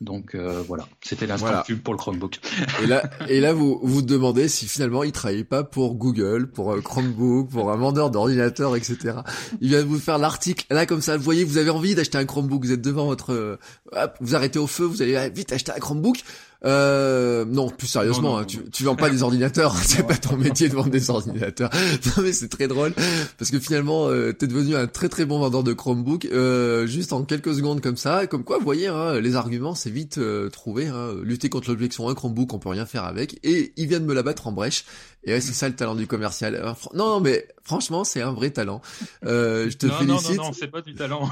Donc euh, voilà, c'était l'instant voilà. pub pour le Chromebook.
Et là, *laughs* et là vous vous demandez si finalement il travaillait pas pour Google, pour Chromebook, pour un vendeur d'ordinateurs, etc. Il vient de vous faire l'article. Là comme ça, vous voyez, vous avez envie d'acheter un Chromebook, vous êtes devant votre, hop, vous arrêtez au feu, vous allez vite acheter un Chromebook. Euh, non, plus sérieusement, non, non, hein, tu, tu vends pas des ordinateurs, *laughs* c'est pas ton métier de vendre des ordinateurs. *laughs* Non mais c'est très drôle parce que finalement euh, t'es devenu un très très bon vendeur de Chromebook euh, juste en quelques secondes comme ça. Comme quoi, vous voyez, hein, les arguments c'est vite euh, trouvé. Hein. Lutter contre l'objection un Chromebook, on peut rien faire avec. Et il vient de me la battre en brèche. Et ouais, c'est ça le talent du commercial. Non, non mais Franchement, c'est un vrai talent. Euh, je te félicite. *laughs*
Non, non, non, c'est pas du talent.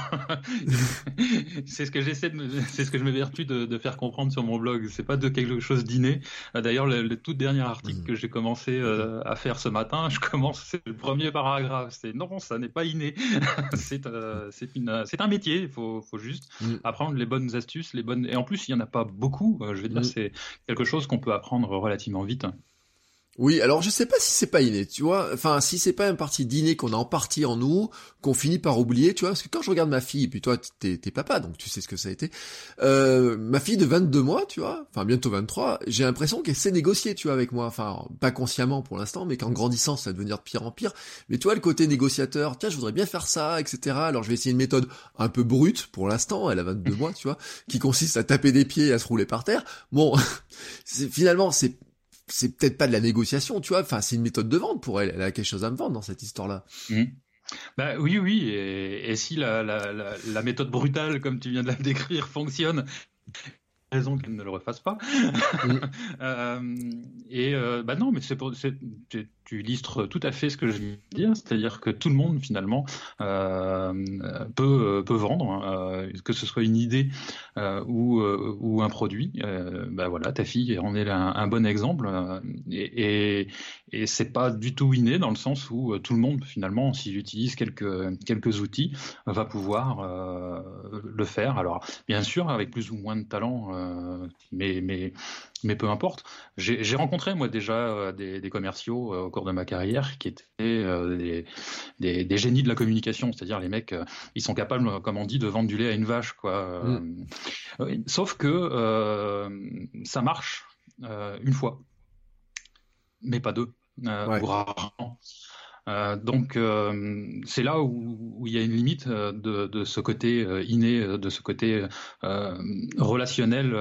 *laughs* c'est ce que j'essaie de, *laughs* c'est ce que je m'évertue de, de faire comprendre sur mon blog. C'est pas de quelque chose d'inné. Euh, d'ailleurs, le, tout dernier article mmh. que j'ai commencé euh, à faire ce matin, je commence, c'est le premier paragraphe. C'est non, ça n'est pas inné. c'est c'est une, c'est un métier. Il faut, faut juste mmh. apprendre les bonnes astuces, les bonnes. Et en plus, il y en a pas beaucoup. Je veux dire, mmh. c'est quelque chose qu'on peut apprendre relativement vite.
Oui, alors je sais pas si c'est pas inné, tu vois. Enfin, si c'est pas une partie d'inné qu'on a en partie en nous, qu'on finit par oublier, tu vois. Parce que quand je regarde ma fille, et puis toi, t'es, papa, donc tu sais ce que ça a été. Euh, ma fille de 22 mois, tu vois, enfin bientôt 23, j'ai l'impression qu'elle sait négocier, tu vois, avec moi. Enfin, pas consciemment pour l'instant, mais qu'en grandissant, ça va devenir de pire en pire. Mais toi, le côté négociateur, tiens, je voudrais bien faire ça, etc. Alors je vais essayer une méthode un peu brute pour l'instant, elle a 22 mois, tu vois, qui consiste à taper des pieds et à se rouler par terre. Bon, *laughs* finalement, c'est c'est peut-être pas de la négociation, tu vois. Enfin, c'est une méthode de vente pour elle. Elle a quelque chose à me vendre dans cette histoire-là.
Mmh. Oui, oui. Et, si la, la, méthode brutale, comme tu viens de la *laughs* décrire, fonctionne, raison qu'elle ne le refasse pas. Mmh. *laughs* Euh, et euh, bah non, mais c'est pour, tu illustres tout à fait ce que je veux dire, c'est-à-dire que tout le monde finalement euh, peut, peut vendre, euh, que ce soit une idée euh, ou, euh, ou un produit. ben voilà, ta fille en est un, un bon exemple, et, et, et c'est pas du tout inné dans le sens où tout le monde finalement, s'il utilise quelques quelques outils, va pouvoir le faire. Alors bien sûr avec plus ou moins de talent, mais mais mais peu importe. J'ai rencontré moi déjà des, des commerciaux au de ma carrière qui étaient euh, des, génies de la communication, c'est-à-dire les mecs, euh, ils sont capables, comme on dit, de vendre du lait à une vache, quoi. Mm. Euh, sauf que ça marche une fois, mais pas deux, ou rarement. Donc c'est là où, il y a une limite de, de ce côté inné, de ce côté relationnel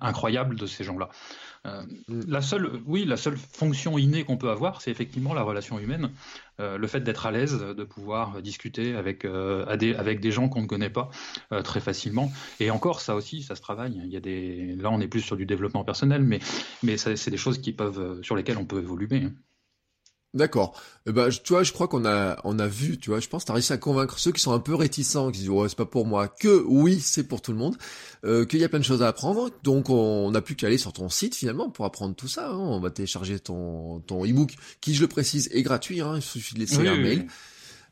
incroyable de ces gens-là. Euh, la seule, oui, la seule fonction innée qu'on peut avoir, c'est effectivement la relation humaine, euh, le fait d'être à l'aise, de pouvoir discuter avec euh, avec des gens qu'on ne connaît pas très facilement. Et encore, ça aussi, ça se travaille. Il y a des, là, on est plus sur du développement personnel, mais mais c'est des choses qui peuvent, sur lesquelles on peut évoluer. Hein.
D'accord. Eh ben, tu vois, je crois qu'on a, on a vu, tu vois, je pense que tu as réussi à convaincre ceux qui sont un peu réticents, qui disent, ouais, c'est pas pour moi, que oui, c'est pour tout le monde, euh, qu'il y a plein de choses à apprendre. Donc, on n'a plus qu'à aller sur ton site, finalement, pour apprendre tout ça. Hein. On va télécharger ton, ton e-book, qui, je le précise, est gratuit, hein. Il suffit de laisser un mail.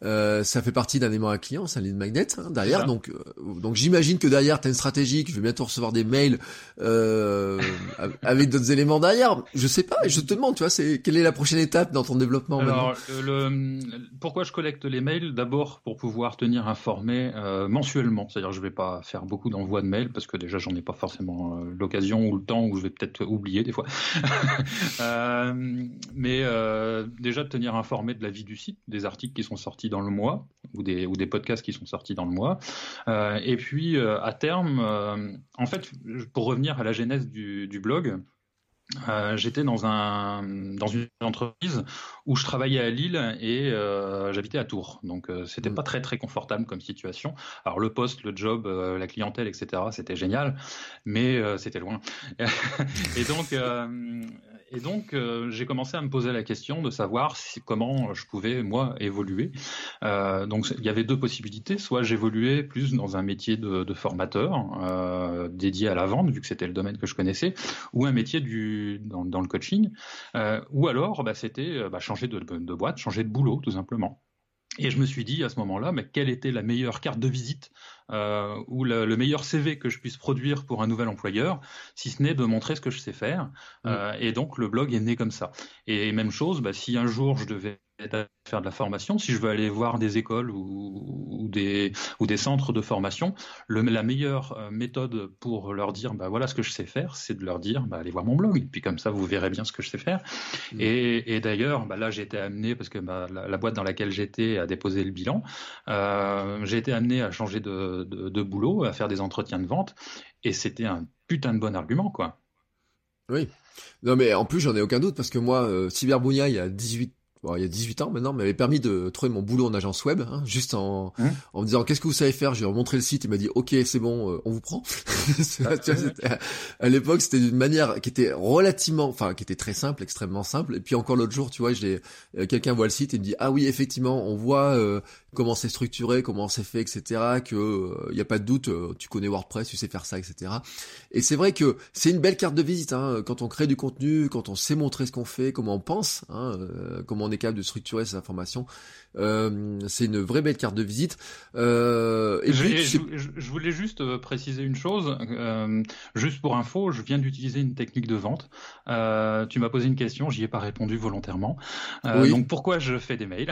Euh, ça fait partie d'un aimant à client, c'est un lead magnet hein, derrière. Donc, euh, donc j'imagine que derrière tu as une stratégie, que je vais bientôt recevoir des mails euh, avec d'autres éléments derrière. Je sais pas, je te demande, tu vois, c'est quelle est la prochaine étape dans ton développement
Alors, le, pourquoi je collecte les mails? D'abord pour pouvoir tenir informé euh, mensuellement, c'est-à-dire je vais pas faire beaucoup d'envois de mails parce que déjà j'en ai pas forcément l'occasion ou le temps ou je vais peut-être oublier des fois. *laughs* mais déjà de tenir informé de la vie du site, des articles qui sont sortis dans le mois ou des, ou des podcasts qui sont sortis dans le mois. Euh, et puis euh, à terme, euh, en fait, pour revenir à la genèse du, du blog, euh, j'étais dans un dans une entreprise où je travaillais à Lille et euh, j'habitais à Tours, donc euh, c'était mm. pas très très confortable comme situation. Alors le poste, le job, la clientèle, etc. C'était génial, mais c'était loin. *laughs* et donc et donc, euh, j'ai commencé à me poser la question de savoir comment je pouvais, moi, évoluer. Euh, donc, il y avait deux possibilités. Soit j'évoluais plus dans un métier de, formateur, euh, dédié à la vente, vu que c'était le domaine que je connaissais, ou un métier dans, le coaching. Ou alors, bah, c'était bah, changer de, de boîte, changer de boulot, tout simplement. Et je me suis dit à ce moment-là, mais quelle était la meilleure carte de visite euh, ou le, le, meilleur CV que je puisse produire pour un nouvel employeur, si ce n'est de montrer ce que je sais faire. Mmh. Euh, et donc le blog est né comme ça. Et même chose, bah, si un jour je devais faire de la formation, si je veux aller voir des écoles ou, ou des, ou des centres de formation, le, la meilleure euh, méthode pour leur dire bah voilà ce que je sais faire, c'est de leur dire bah, allez voir mon blog, et puis comme ça vous verrez bien ce que je sais faire. Mmh. Et, et d'ailleurs, bah, là j'ai été amené, parce que bah, la, la, boîte dans laquelle j'étais a déposé le bilan, euh, j'ai été amené à changer de, de, de boulot, à faire des entretiens de vente, et c'était un putain de bon argument, quoi.
Oui. Non mais en plus j'en ai aucun doute parce que moi, euh, Cyberbounia il y a 18 il y a 18 ans maintenant, m'avait permis de trouver mon boulot en agence web, hein, juste en, hein en me disant qu'est-ce que vous savez faire? Je lui ai montré le site, il m'a dit ok c'est bon, euh, on vous prend. *laughs* À l'époque c'était d'une manière qui était relativement, enfin qui était très simple, extrêmement simple. Et puis encore l'autre jour, tu vois, j'ai euh, quelqu'un voit le site et me dit ah oui effectivement on voit euh, comment c'est structuré, comment c'est fait, etc. Que il y a pas de doute, tu connais WordPress, tu sais faire ça, etc. Et c'est vrai que c'est une belle carte de visite hein, quand on crée du contenu, quand on sait montrer ce qu'on fait, comment on pense, hein, comment on est capable de structurer ces informations. Euh, c'est une vraie belle carte de visite.
Euh, et je, je, voulais juste euh, préciser une chose, euh, juste pour info, je viens d'utiliser une technique de vente. Euh, tu m'as posé une question, j'y ai pas répondu volontairement. Euh, Donc pourquoi je fais des mails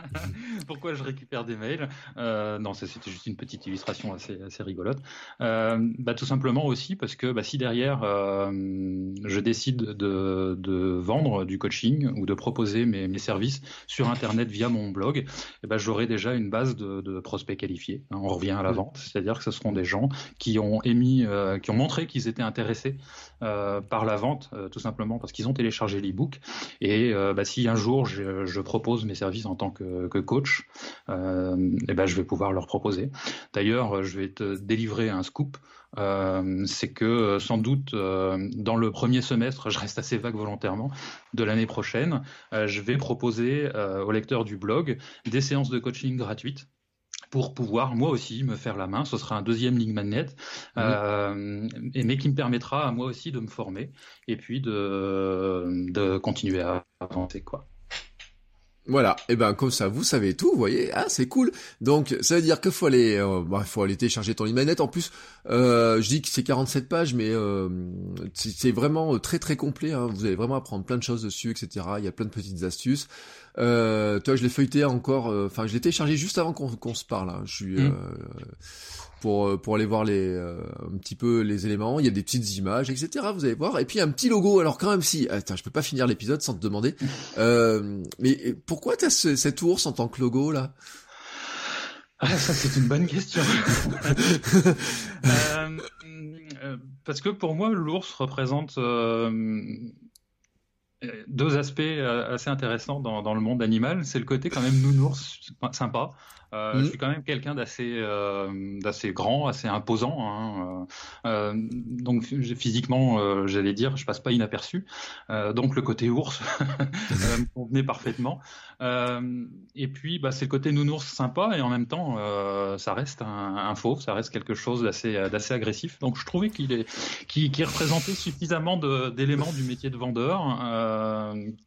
*laughs* Pourquoi je récupère des mails Non, c'était juste une petite illustration assez, assez rigolote. bah, tout simplement aussi parce que bah, si derrière je décide de, de, vendre du coaching ou de proposer mes, mes services sur Internet via mon blog, eh ben, j'aurai déjà une base de, prospects qualifiés. Hein, on revient à la vente, c'est-à-dire que ce seront des gens qui ont émis, euh, qui ont montré qu'ils étaient intéressés euh, par la vente, euh, tout simplement parce qu'ils ont téléchargé l'e-book. Et bah, si un jour je, propose mes services en tant que, coach, eh ben, je vais pouvoir leur proposer. D'ailleurs, je vais te délivrer un scoop. c'est que sans doute dans le premier semestre, je reste assez vague volontairement, de l'année prochaine, je vais proposer aux lecteurs du blog des séances de coaching gratuites pour pouvoir moi aussi me faire la main. Ce sera un deuxième ligne magnet, euh, mais qui me permettra à moi aussi de me former et puis de, de continuer à avancer quoi.
Voilà, et ben comme ça vous savez tout, vous voyez, ah c'est cool. Donc ça veut dire qu'il faut aller, euh, bah, faut aller télécharger ton manette. En plus, euh, je dis que c'est 47 pages, mais euh, c'est vraiment très très complet. Hein. Vous allez vraiment apprendre plein de choses dessus, etc. Il y a plein de petites astuces. Euh, toi, je l'ai feuilleté encore, euh, enfin je l'ai téléchargé juste avant qu'on se parle. Hein. Je suis mmh pour euh, pour aller voir les euh, un petit peu les éléments. Il y a des petites images, etc. Vous allez voir. Et puis un petit logo. Alors quand même si, attends, je peux pas finir l'épisode sans te demander. *laughs* Euh, mais pourquoi t'as ce, cet ours en tant que logo là?
Ah, ça c'est une bonne question. *laughs* parce que pour moi, l'ours représente deux aspects assez intéressants dans, dans le monde animal. C'est le côté quand même nounours sympa. Euh, Je mm. suis quand même quelqu'un d'assez euh, d'assez grand, assez imposant. Hein, euh, euh donc physiquement, j'allais dire, je passe pas inaperçu. Donc le côté ours *laughs* me convenait parfaitement. et puis bah, c'est le côté nounours sympa et en même temps, ça reste un, un, fauve, ça reste quelque chose d'assez d'assez agressif. Donc je trouvais qu'il est qui, représentait suffisamment d'éléments du métier de vendeur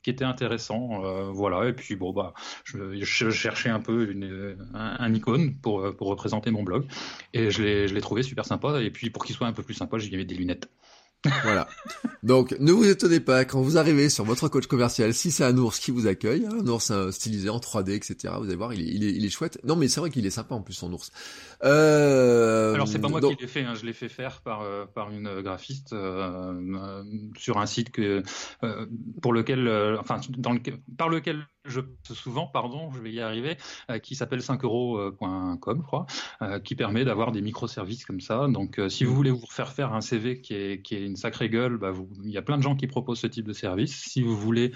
qui était intéressant. voilà. Et puis bon bah, je, cherchais un peu une un, icône pour, euh, pour représenter mon blog. Et je l'ai trouvé super sympa. Et puis pour qu'il soit un peu plus sympa, j'ai mis des lunettes. *laughs*
voilà. Donc, ne vous étonnez pas quand vous arrivez sur votre coach commercial, si c'est un ours qui vous accueille, hein, un ours euh, stylisé en 3D, etc. Vous allez voir, il est, il est, il est chouette. Non, mais c'est vrai qu'il est sympa en plus son ours.
Euh... Alors c'est pas moi qui l'ai fait, hein. je l'ai fait faire par euh, par une graphiste euh, sur un site que pour lequel, enfin dans le, par lequel je souvent, pardon, je vais y arriver, euh, qui s'appelle 5euros.com, je crois, euh, qui permet d'avoir des microservices comme ça. Donc, euh, si vous voulez vous faire faire un CV qui est, qui est une sacrée gueule, bah, vous, il y a plein de gens qui proposent ce type de service. Si vous voulez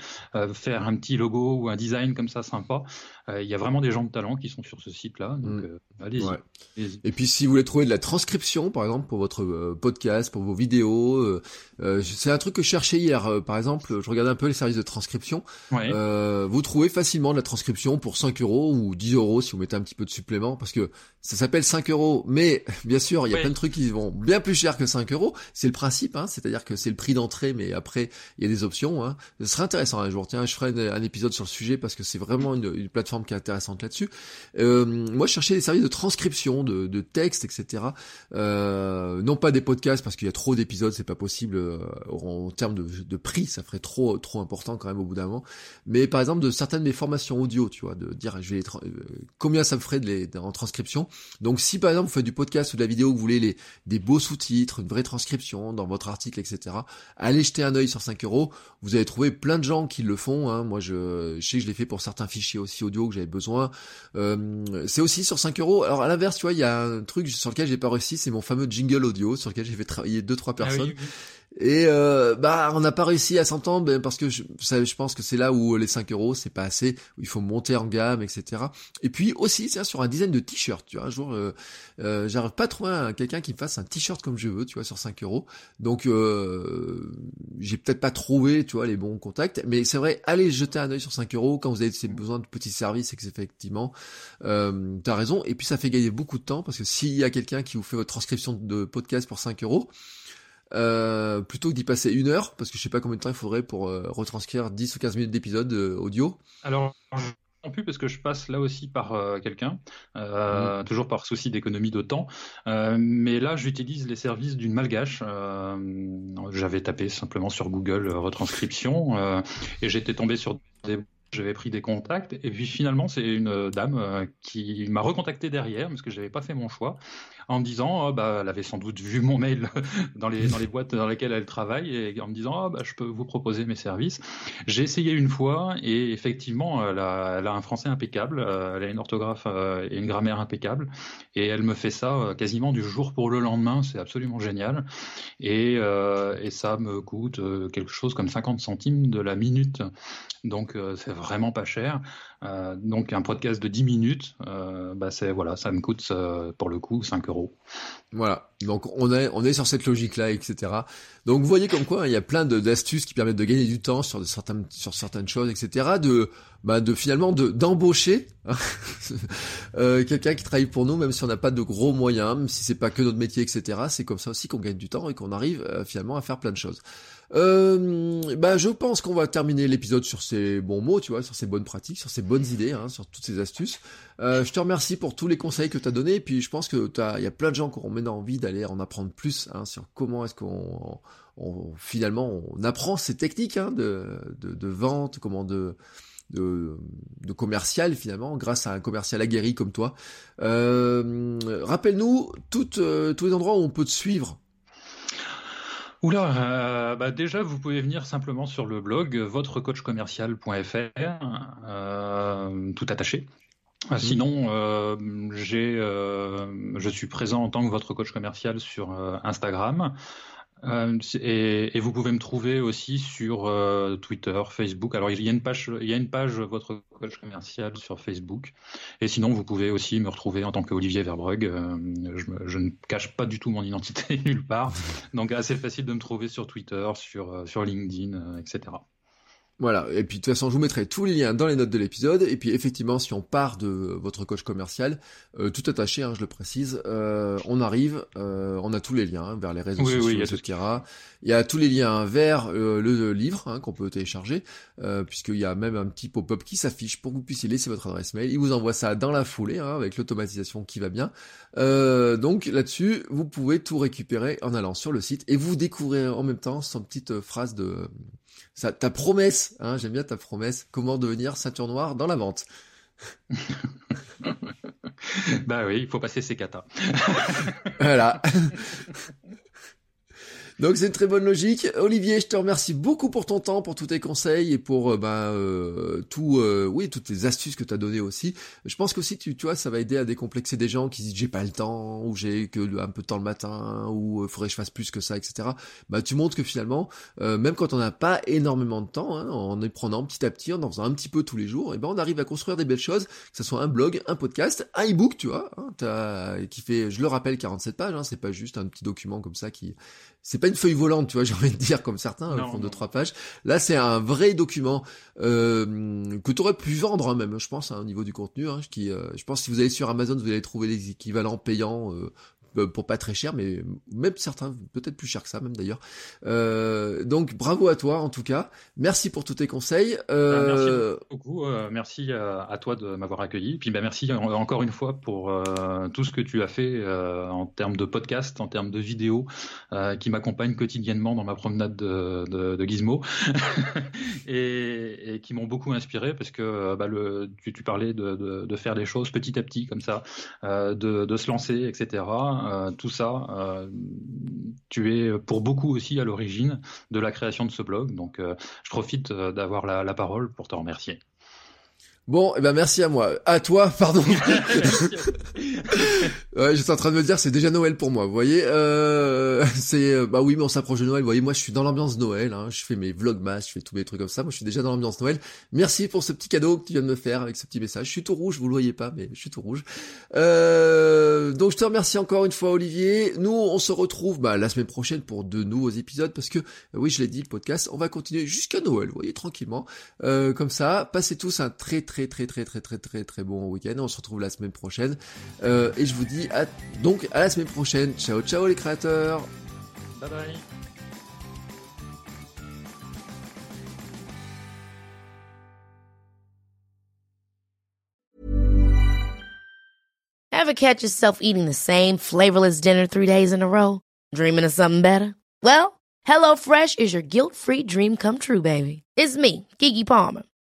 faire un petit logo ou un design comme ça sympa, il y a vraiment des gens de talent qui sont sur ce site-là. Donc, mm. allez-y.
Et puis, si vous voulez trouver de la transcription, par exemple, pour votre podcast, pour vos vidéos, c'est un truc que je cherchais hier. par exemple, je regardais un peu les services de transcription. vous trouvez facilement de la transcription pour 5 euros ou 10 euros si vous mettez un petit peu de supplément parce que ça s'appelle 5 euros mais *laughs* bien sûr il y a plein de trucs qui vont bien plus cher que 5 euros c'est le principe hein, c'est-à-dire que c'est le prix d'entrée mais après il y a des options hein. ce serait intéressant un jour tiens je ferai un, épisode sur le sujet parce que c'est vraiment une, plateforme qui est intéressante là-dessus euh, moi je cherchais des services de transcription de, de texte etc euh, non pas des podcasts parce qu'il y a trop d'épisodes c'est pas possible euh, en, termes de, prix ça ferait trop trop important quand même au bout d'un moment mais par exemple de certaines des formations audio, tu vois, de dire je vais euh, combien ça me ferait de les, en transcription. Donc si par exemple vous faites du podcast ou de la vidéo, vous voulez les, des beaux sous-titres, une vraie transcription dans votre article, etc. Allez jeter un œil sur 5 euros. Vous allez trouver plein de gens qui le font. Hein. Moi je, sais que je l'ai fait pour certains fichiers aussi audio que j'avais besoin. Euh, c'est aussi sur 5 euros. Alors à l'inverse, tu vois, il y a un truc sur lequel j'ai pas réussi, c'est mon fameux jingle audio sur lequel j'ai fait travailler deux trois ah personnes. Et euh, bah on n'a pas réussi à s'entendre ben, parce que je, je pense que c'est là où les 5 euros c'est pas assez, où il faut monter en gamme, etc. Et puis aussi c'est sur un design de t-shirt, tu vois, un jour euh, euh, j'arrive pas à trouver quelqu'un qui me fasse un t-shirt comme je veux, tu vois, sur 5 euros. Donc j'ai peut-être pas trouvé, tu vois, les bons contacts, mais c'est vrai, allez jeter un œil sur 5 euros quand vous avez besoin de petits services, effectivement, euh, t'as raison. Et puis ça fait gagner beaucoup de temps parce que s'il y a quelqu'un qui vous fait votre transcription de podcast pour 5 euros, euh, plutôt que d'y passer une heure, parce que je sais pas combien de temps il faudrait pour euh, retranscrire 10 ou 15 minutes d'épisode euh, audio.
Alors, non plus parce que je passe là aussi par quelqu'un, mmh. toujours par souci d'économie de temps. mais là, j'utilise les services d'une malgache. J'avais tapé simplement sur Google retranscription et j'étais tombé sur des j'avais pris des contacts et puis finalement c'est une dame qui m'a recontacté derrière parce que j'avais pas fait mon choix en me disant, oh, bah, elle avait sans doute vu mon mail *laughs* dans les, dans les boîtes dans lesquelles elle travaille et en me disant, oh, bah, je peux vous proposer mes services. J'ai essayé une fois et effectivement, elle a, un français impeccable, euh, elle a une orthographe euh, et une grammaire impeccable et elle me fait ça euh, quasiment du jour pour le lendemain. C'est absolument génial et, et ça me coûte quelque chose comme 50 centimes de la minute. Donc c'est vraiment pas cher. Donc un podcast de 10 minutes, bah, c'est voilà, ça me coûte pour le coup 5 euros
voilà. Donc on est on est sur cette logique là, etc. Donc vous voyez comme quoi hein, il y a plein d'astuces qui permettent de gagner du temps sur certaines sur certaines choses, etc. De bah de finalement de d'embaucher hein, *laughs* euh, quelqu'un qui travaille pour nous, même si on n'a pas de gros moyens, même si c'est pas que notre métier, etc. C'est comme ça aussi qu'on gagne du temps et qu'on arrive euh, finalement à faire plein de choses. Euh, bah, je pense qu'on va terminer l'épisode sur ces bons mots, tu vois, sur ces bonnes pratiques, sur ces bonnes idées, hein, sur toutes ces astuces. Euh, je te remercie pour tous les conseils que tu as donnés, et puis je pense que il y a plein de gens qui auront envie d'aller en apprendre plus hein, sur comment est-ce qu'on finalement on apprend ces techniques hein, de, de, vente, comment de de, de, commercial finalement grâce à un commercial aguerri comme toi. Euh, Rappelle-nous euh, tous les endroits où on peut te suivre
Oula, euh, bah déjà vous pouvez venir simplement sur le blog votrecoachcommercial.fr, euh, tout attaché. Euh, sinon, euh, j'ai, je suis présent en tant que votre coach commercial sur Instagram. Euh, et, et, vous pouvez me trouver aussi sur euh, Twitter, Facebook. Alors il y a une page, il y a une page votre coach commercial sur Facebook. Et sinon vous pouvez aussi me retrouver en tant qu'Olivier Verbrugge. Euh, je, je, ne cache pas du tout mon identité *laughs* nulle part, donc assez facile de me trouver sur Twitter, sur sur LinkedIn, etc.
Voilà, et puis de toute façon, je vous mettrai tous les liens dans les notes de l'épisode. Et puis effectivement, si on part de votre coach commercial, euh, tout attaché, hein, je le précise, euh, on arrive, euh, on a tous les liens hein, vers les réseaux sociaux, oui, etc. Il y a tous les liens vers le livre hein, qu'on peut télécharger, puisqu'il y a même un petit pop-up qui s'affiche pour que vous puissiez laisser votre adresse mail. Il vous envoie ça dans la foulée, avec l'automatisation qui va bien. donc là-dessus, vous pouvez tout récupérer en allant sur le site et vous découvrirez en même temps son petite phrase de ça, ta promesse, hein, j'aime bien ta promesse, comment devenir ceinture noire dans la vente? *laughs*
bah oui, il faut passer ses katas.
voilà. *laughs* Donc c'est une très bonne logique. Olivier, je te remercie beaucoup pour ton temps, pour tous tes conseils et pour euh, bah, euh, tout, euh, oui, toutes tes astuces que tu as données aussi. Je pense qu'aussi, tu, tu vois, ça va aider à décomplexer des gens qui disent j'ai pas le temps, ou j'ai que un peu de temps le matin, ou il faudrait que je fasse plus que ça, etc. Bah tu montres que finalement, même quand on n'a pas énormément de temps, hein, en y prenant petit à petit, en en faisant un petit peu tous les jours, et ben on arrive à construire des belles choses, que ce soit un blog, un podcast, un ebook, tu vois, hein, qui fait, je le rappelle, 47 pages. Hein, c'est pas juste un petit document comme ça qui c'est pas une feuille volante, tu vois, *laughs* j'ai envie de dire comme certains font deux trois pages. Là, c'est un vrai document euh, que tu aurais pu vendre hein, même, je pense, hein, au niveau du contenu. Hein, qui, euh, je pense que si vous allez sur Amazon, vous allez trouver les équivalents payants euh, pour pas très cher, mais même certains peut-être plus cher que ça même d'ailleurs. Euh, donc bravo à toi en tout cas. Merci pour tous tes conseils.
Euh... Merci beaucoup. Euh, merci à, toi de m'avoir accueilli. Puis bah, merci encore une fois pour euh, tout ce que tu as fait en termes de podcast, en termes de vidéos, qui m'accompagnent quotidiennement dans ma promenade de, Gizmo *laughs* et, qui m'ont beaucoup inspiré parce que bah, tu, parlais de, de, faire les choses petit à petit comme ça, de se lancer, etc. Euh, tout ça, euh, tu es pour beaucoup aussi à l'origine de la création de ce blog. Donc, euh, je profite d'avoir la, parole pour te remercier.
Bon, eh ben merci à moi. À toi, *laughs* pardon. ouais, j'étais en train de me dire c'est déjà Noël pour moi. Vous voyez, euh, *laughs* c'est euh, bah oui, mais on s'approche de Noël. Vous voyez, moi je suis dans l'ambiance Noël. Hein. Je fais mes vlogmas, je fais tous mes trucs comme ça. Moi, je suis déjà dans l'ambiance Noël. Merci pour ce petit cadeau que tu viens de me faire avec ce petit message. Je suis tout rouge, vous le voyez pas, mais je suis tout rouge. Euh, donc je te remercie encore une fois, Olivier. Nous, on se retrouve bah, la semaine prochaine pour de nouveaux épisodes parce que oui, je l'ai dit, le podcast, on va continuer jusqu'à Noël. Vous voyez, tranquillement, euh, comme ça. Passez tous un très très très très très très très très très bon week-end. On se retrouve la semaine prochaine. Euh, et je vous dis à, donc à la semaine prochaine. Ciao ciao les créateurs.
Bye bye.
Ever catch yourself eating the same flavorless dinner three days in a row? Dreaming of something better? Well, HelloFresh is your guilt-free dream come true, baby. It's me, Kiki Palmer.